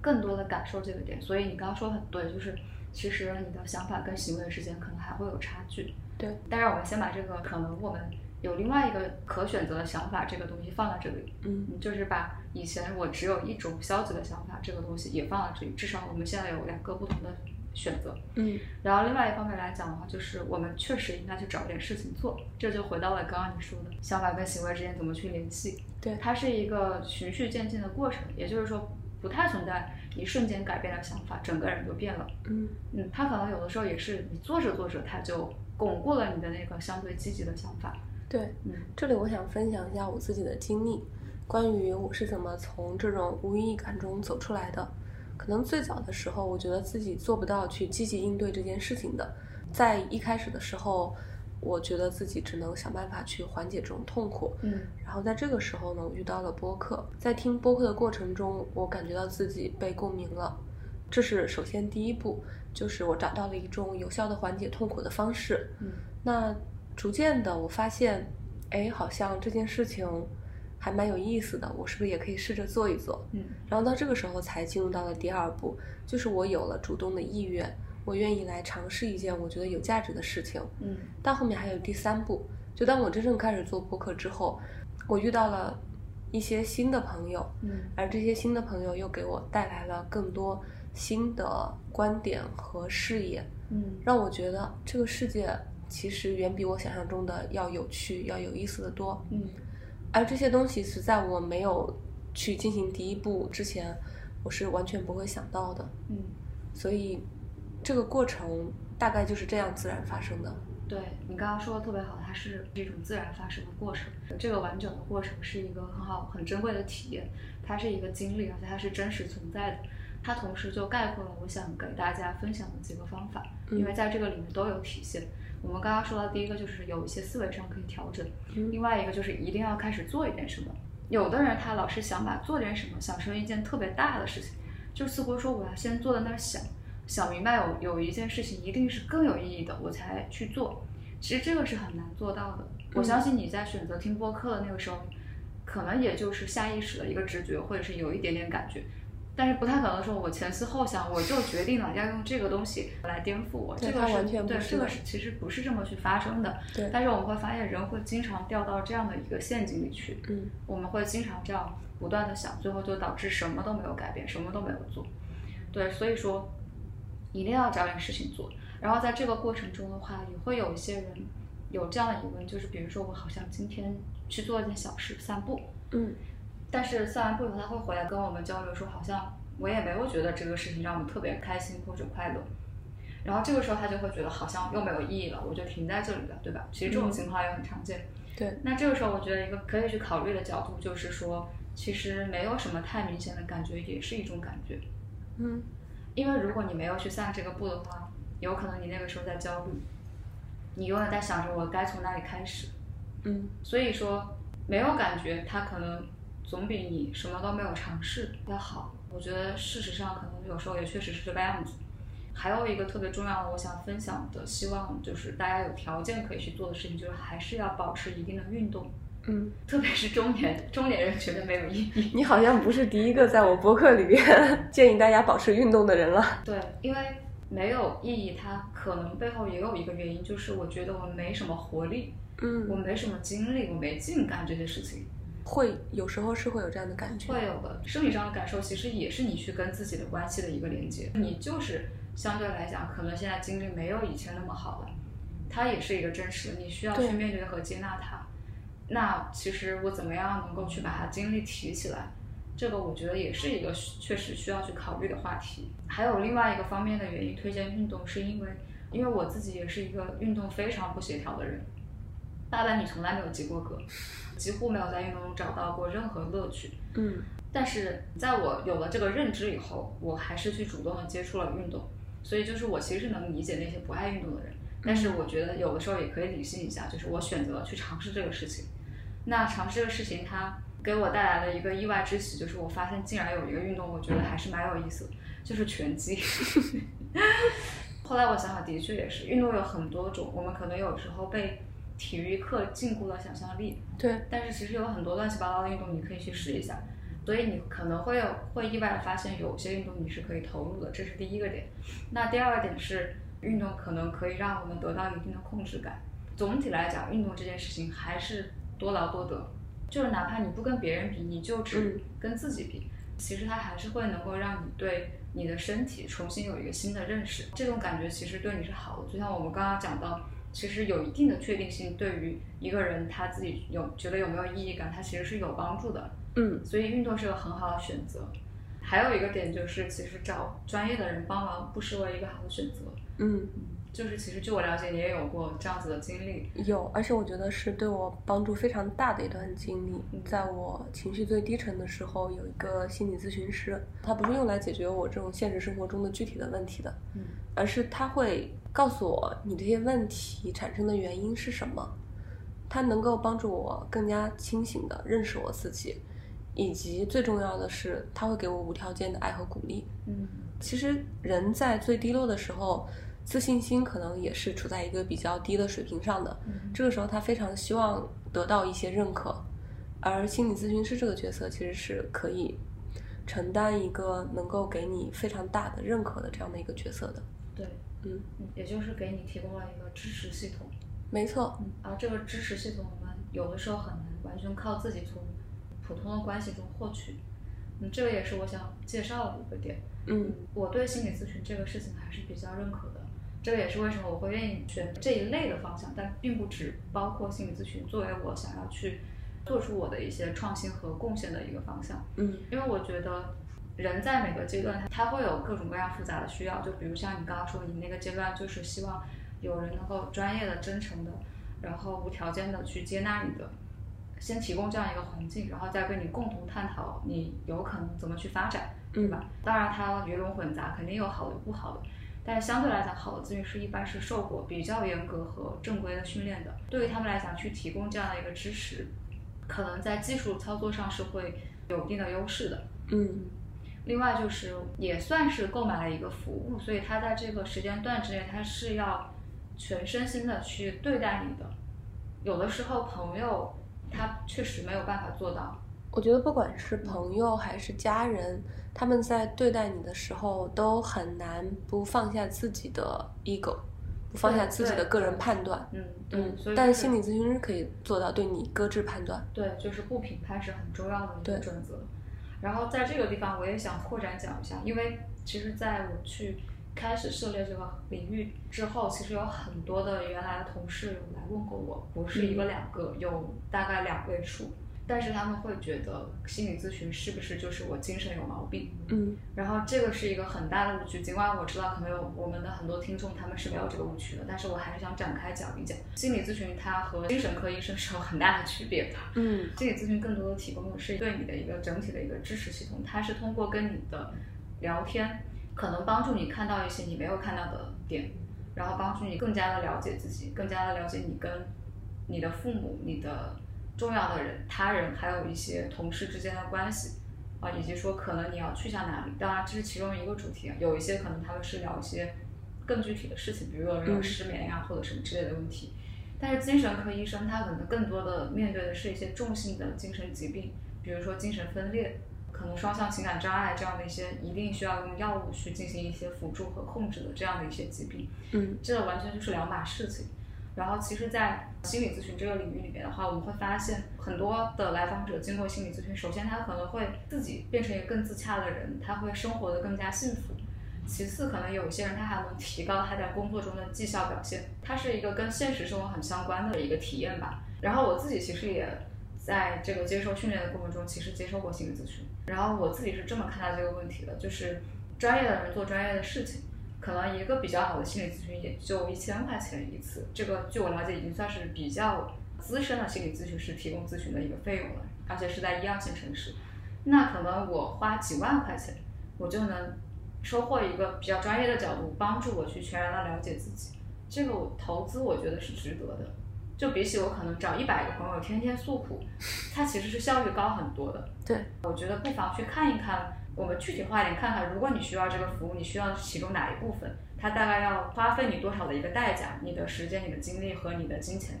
B: 更多的感受这个点。所以你刚刚说的很对，就是其实你的想法跟行为之间可能还会有差距。
A: 对，
B: 但是我们先把这个可能我们有另外一个可选择的想法这个东西放在这里，
A: 嗯
B: 嗯，就是把以前我只有一种消极的想法这个东西也放在这里，至少我们现在有两个不同的选择。
A: 嗯
B: 然后另外一方面来讲的话，就是我们确实应该去找点事情做，这就回到了刚刚你说的想法跟行为之间怎么去联系。
A: 对
B: 它是一个循序渐进的过程，也就是说不太存在一瞬间改变了想法，整个人就变了。
A: 嗯
B: 嗯，他可能有的时候也是你做着做着，他就巩固了你的那个相对积极的想法。
A: 对，
B: 嗯
A: 这里我想分享一下我自己的经历，关于我是怎么从这种无意义感中走出来的。可能最早的时候，我觉得自己做不到去积极应对这件事情的。在一开始的时候，我觉得自己只能想办法去缓解这种痛苦。
B: 嗯
A: 然后在这个时候呢，我遇到了播客，在听播客的过程中，我感觉到自己被共鸣了。这是首先第一步，就是我找到了一种有效的缓解痛苦的方式。
B: 嗯
A: 那逐渐的，我发现，哎，好像这件事情还蛮有意思的，我是不是也可以试着做一做？
B: 嗯
A: 然后到这个时候才进入到了第二步，就是我有了主动的意愿，我愿意来尝试一件我觉得有价值的事情。
B: 嗯
A: 到后面还有第三步，就当我真正开始做播客之后，我遇到了一些新的朋友，
B: 嗯
A: 而这些新的朋友又给我带来了更多新的观点和视野，
B: 嗯
A: 让我觉得这个世界其实远比我想象中的要有趣、要有意思的多。
B: 嗯
A: 而这些东西是在我没有去进行第一步之前，我是完全不会想到的。
B: 嗯，
A: 所以这个过程大概就是这样自然发生的。
B: 对你刚刚说的特别好，它是这种自然发生的过程。这个完整的过程是一个很好、很珍贵的体验，它是一个经历，而且它是真实存在的。它同时就概括了我想给大家分享的几个方法，
A: 嗯
B: 因为在这个里面都有体现。我们刚刚说到第一个就是有一些思维上可以调整，
A: 嗯
B: 另外一个就是一定要开始做一点什么。有的人他老是想把做点什么想成一件特别大的事情，就似乎说我要先坐在那儿想，想明白有有一件事情一定是更有意义的，我才去做。其实这个是很难做到的。我相信你在选择听播客的那个时候，可能也就是下意识的一个直觉，或者是有一点点感觉，但是不太可能说我前思后想，我就决定了要用这个东西来颠覆我。这个是
A: 对它完全不，是的
B: 这个是其实不是这么去发生的。
A: 对
B: 但是我们会发现，人会经常掉到这样的一个陷阱里去。
A: 嗯
B: 我们会经常这样不断的想，最后就导致什么都没有改变，什么都没有做。对，所以说一定要找点事情做。然后在这个过程中的话，也会有一些人有这样的疑问，就是比如说我好像今天去做一件小事，散步，
A: 嗯
B: 但是散完步以后他会回来跟我们交流说，好像我也没有觉得这个事情让我特别开心或者快乐。然后这个时候他就会觉得好像又没有意义了，我就停在这里了，对吧？其实这种
A: 嗯
B: 情况也很常见。
A: 对，
B: 那这个时候，我觉得一个可以去考虑的角度就是说，其实没有什么太明显的感觉，也是一种感觉。
A: 嗯
B: 因为如果你没有去散这个步的话，有可能你那个时候在焦虑，你永远在想着我该从哪里开始。
A: 嗯
B: 所以说，没有感觉，它可能总比你什么都没有尝试要好。我觉得事实上可能有时候也确实是这个样子。还有一个特别重要的，我想分享的，希望就是大家有条件可以去做的事情，就是还是要保持一定的运动，
A: 嗯，
B: 特别是中年中年人觉得没有意义。
A: 你好像不是第一个在我博客里边建议大家保持运动的人了。
B: 对，因为没有意义，它可能背后也有一个原因，就是我觉得我没什么活力，嗯我
A: 嗯，
B: 没什么精力，我没劲干这些事情。
A: 会有时候是会有这样的感觉。
B: 会有的生理上的感受，其实也是你去跟自己的关系的一个连接。你就是相对来讲，可能现在精力没有以前那么好了，它也是一个真实的，你需要去面对和接纳它。那其实我怎么样能够去把它精力提起来？这个我觉得也是一个确实需要去考虑的话题。还有另外一个方面的原因，推荐运动是因为，因为我自己也是一个运动非常不协调的人，大半你从来没有及过格，几乎没有在运动中找到过任何乐趣。
A: 嗯
B: 但是在我有了这个认知以后，我还是去主动的接触了运动，所以就是我其实能理解那些不爱运动的人，但是我觉得有的时候也可以理性一下，就是我选择去尝试这个事情。那尝试这个事情，它给我带来了一个意外之喜，就是我发现竟然有一个运动，我觉得还是蛮有意思的，就是拳击。后来我想想，的确也是，运动有很多种，我们可能有时候被体育课禁锢了想象力，
A: 对，
B: 但是其实有很多乱七八糟的运动，你可以去试一下。所以你可能会有会意外的发现，有些运动你是可以投入的，这是第一个点。那第二个点是，运动可能可以让我们得到一定的控制感。总体来讲，运动这件事情还是多劳多得，就是哪怕你不跟别人比，你就只跟自己比，其实它还是会能够让你对你的身体重新有一个新的认识。这种感觉其实对你是好的。就像我们刚刚讲到，其实有一定的确定性，对于一个人他自己有觉得有没有意义感，它其实是有帮助的。
A: 嗯
B: 所以运动是个很好的选择。还有一个点就是，其实找专业的人帮忙不失为一个好的选择。
A: 嗯，
B: 就是其实据我了解，你也有过这样子的经历。
A: 有，而且我觉得是对我帮助非常大的一段经历。在我情绪最低沉的时候，有一个心理咨询师，他不是用来解决我这种现实生活中的具体的问题的，
B: 嗯
A: 而是他会告诉我你这些问题产生的原因是什么，他能够帮助我更加清醒的认识我自己，以及最重要的是，他会给我无条件的爱和鼓励。
B: 嗯
A: 其实人在最低落的时候，自信心可能也是处在一个比较低的水平上的。
B: 嗯
A: 这个时候，他非常希望得到一些认可，而心理咨询师这个角色其实是可以承担一个能够给你非常大的认可的这样的一个角色的。
B: 对，
A: 嗯，
B: 嗯也就是给你提供了一个支持系统。
A: 没错，
B: 嗯，而这个支持系统，我们有的时候很难完全靠自己从普通的关系中获取。嗯，这个也是我想介绍的一个点。
A: 嗯
B: 我对心理咨询这个事情还是比较认可的，这个也是为什么我会愿意选这一类的方向，但并不只包括心理咨询作为我想要去做出我的一些创新和贡献的一个方向。
A: 嗯
B: 因为我觉得人在每个阶段他他会有各种各样复杂的需要，就比如像你刚刚说，你那个阶段就是希望有人能够专业的、真诚的，然后无条件的去接纳你的，先提供这样一个环境，然后再跟你共同探讨你有可能怎么去发展，对吧？当然它鱼龙混杂，肯定有好的有不好的。但是相对来讲，好的咨询师一般是受过比较严格和正规的训练的。对于他们来讲，去提供这样的一个支持，可能在技术操作上是会有一定的优势的。
A: 嗯
B: 另外就是也算是购买了一个服务，所以他在这个时间段之内，他是要全身心的去对待你的。有的时候朋友他确实没有办法做到，
A: 我觉得不管是朋友还是家人，他们在对待你的时候都很难不放下自己的 ego，不放下自己的个人判断。
B: 嗯，对，
A: 嗯
B: 所以，
A: 但
B: 是
A: 心理咨询师可以做到对你搁置判断。
B: 对，就是不评判是很重要的一个准则。然后在这个地方，我也想扩展讲一下，因为其实在我去开始涉猎这个领域之后，其实有很多的原来的同事有来问过我，不是一个两个，有大概两位数。但是他们会觉得心理咨询是不是就是我精神有毛病？
A: 嗯
B: 然后这个是一个很大的误区，尽管我知道可能有我们的很多听众他们是没有这个误区的，但是我还是想展开讲一讲，心理咨询它和精神科医生是有很大的区别的。
A: 嗯
B: 心理咨询更多的提供的是对你的一个整体的一个支持系统，它是通过跟你的聊天，可能帮助你看到一些你没有看到的点，然后帮助你更加的了解自己，更加的了解你跟你的父母、你的重要的人、他人，还有一些同事之间的关系啊，以及说可能你要去向哪里。当然，这是其中一个主题啊。有一些可能他会是聊一些更具体的事情，比如有人有失眠呀、或者什么之类的问题。但是精神科医生他可能更多的面对的是一些重性的精神疾病，比如说精神分裂。可能双向情感障碍这样的一些，一定需要用药物去进行一些辅助和控制的这样的一些疾病，
A: 嗯，
B: 这完全就是两码事情。然后，其实，在心理咨询这个领域里面的话，我们会发现很多的来访者经过心理咨询，首先他可能会自己变成一个更自洽的人，他会生活的更加幸福。其次，可能有一些人他还能提高他在工作中的绩效表现，它是一个跟现实生活很相关的一个体验吧。然后我自己其实也在这个接受训练的过程中，其实接受过心理咨询。然后我自己是这么看待这个问题的，就是专业的人做专业的事情，可能一个比较好的心理咨询也就一千块钱一次，这个据我了解已经算是比较资深的心理咨询师提供咨询的一个费用了，而且是在一二线城市。那可能我花几万块钱，我就能收获一个比较专业的角度，帮助我去全然的了解自己，这个我投资我觉得是值得的。就比起我可能找一百个朋友天天诉苦，它其实是效率高很多的。
A: 对，
B: 我觉得不妨去看一看，我们具体化一点看看，如果你需要这个服务，你需要其中哪一部分，它大概要花费你多少的一个代价，你的时间、你的精力和你的金钱，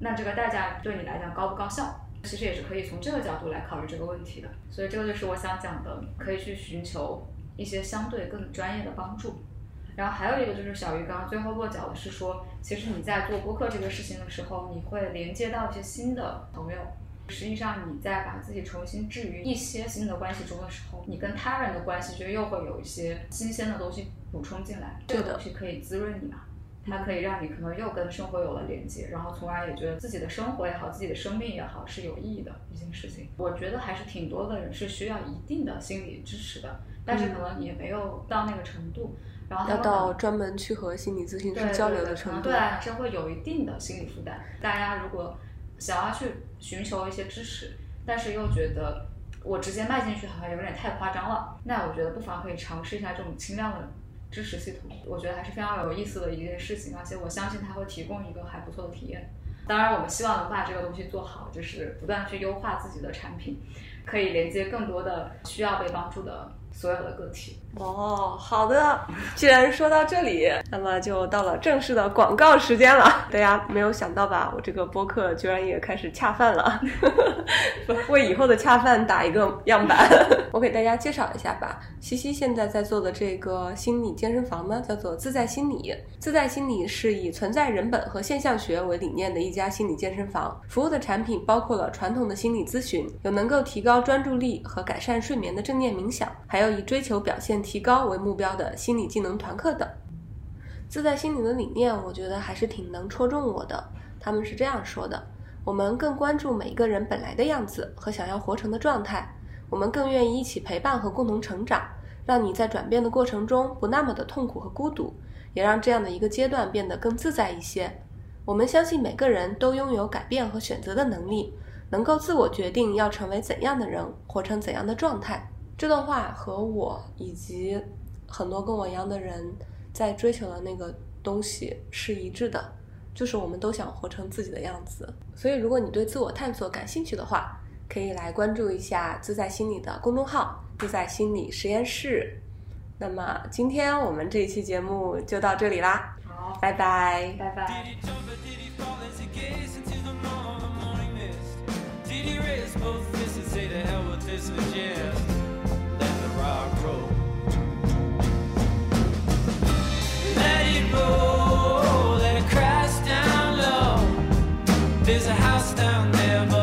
B: 那这个代价对你来讲高不高效？其实也是可以从这个角度来考虑这个问题的。所以这个就是我想讲的，可以去寻求一些相对更专业的帮助。然后还有一个就是小鱼刚刚最后落脚的是说，其实你在做播客这个事情的时候，你会连接到一些新的朋友。实际上你在把自己重新置于一些新的关系中的时候，你跟他人的关系就又会有一些新鲜的东西补充进来。这个东西可以滋润你嘛？它可以让你可能又跟生活有了连接，然后从而也觉得自己的生活也好，自己的生命也好是有意义的一件事情。我觉得还是挺多的人是需要一定的心理支持的，但是可能也没有到那个程度。然后
A: 要到专门去和心理咨询师交流的程度，
B: 对来说会有一定的心理负担。大家如果想要去寻求一些支持，但是又觉得我直接迈进去好像有点太夸张了，那我觉得不妨可以尝试一下这种轻量的支持系统。我觉得还是非常有意思的一件事情，而且我相信它会提供一个还不错的体验。当然，我们希望能把这个东西做好，就是不断去优化自己的产品，可以连接更多的需要被帮助的。所有的个体
A: 哦，好的。既然说到这里，那么就到了正式的广告时间了。大家没有想到吧？我这个播客居然也开始恰饭了，为以后的恰饭打一个样板。我给大家介绍一下吧。西西现在在做的这个心理健身房呢，叫做自在心理。自在心理是以存在人本和现象学为理念的一家心理健身房，服务的产品包括了传统的心理咨询，有能够提高专注力和改善睡眠的正念冥想，还有。以追求表现提高为目标的心理技能团课等，自在心理的理念，我觉得还是挺能戳中我的。他们是这样说的：我们更关注每一个人本来的样子和想要活成的状态，我们更愿意一起陪伴和共同成长，让你在转变的过程中不那么的痛苦和孤独，也让这样的一个阶段变得更自在一些。我们相信每个人都拥有改变和选择的能力，能够自我决定要成为怎样的人，活成怎样的状态。这段话和我以及很多跟我一样的人在追求的那个东西是一致的，就是我们都想活成自己的样子。所以，如果你对自我探索感兴趣的话，可以来关注一下自在心理的公众号“自在心理实验室”。那么，今天我们这一期节目就到这里啦，
B: 好，
A: 拜拜，
B: 拜拜。rainbow that crashed down low.
C: There's a house down there.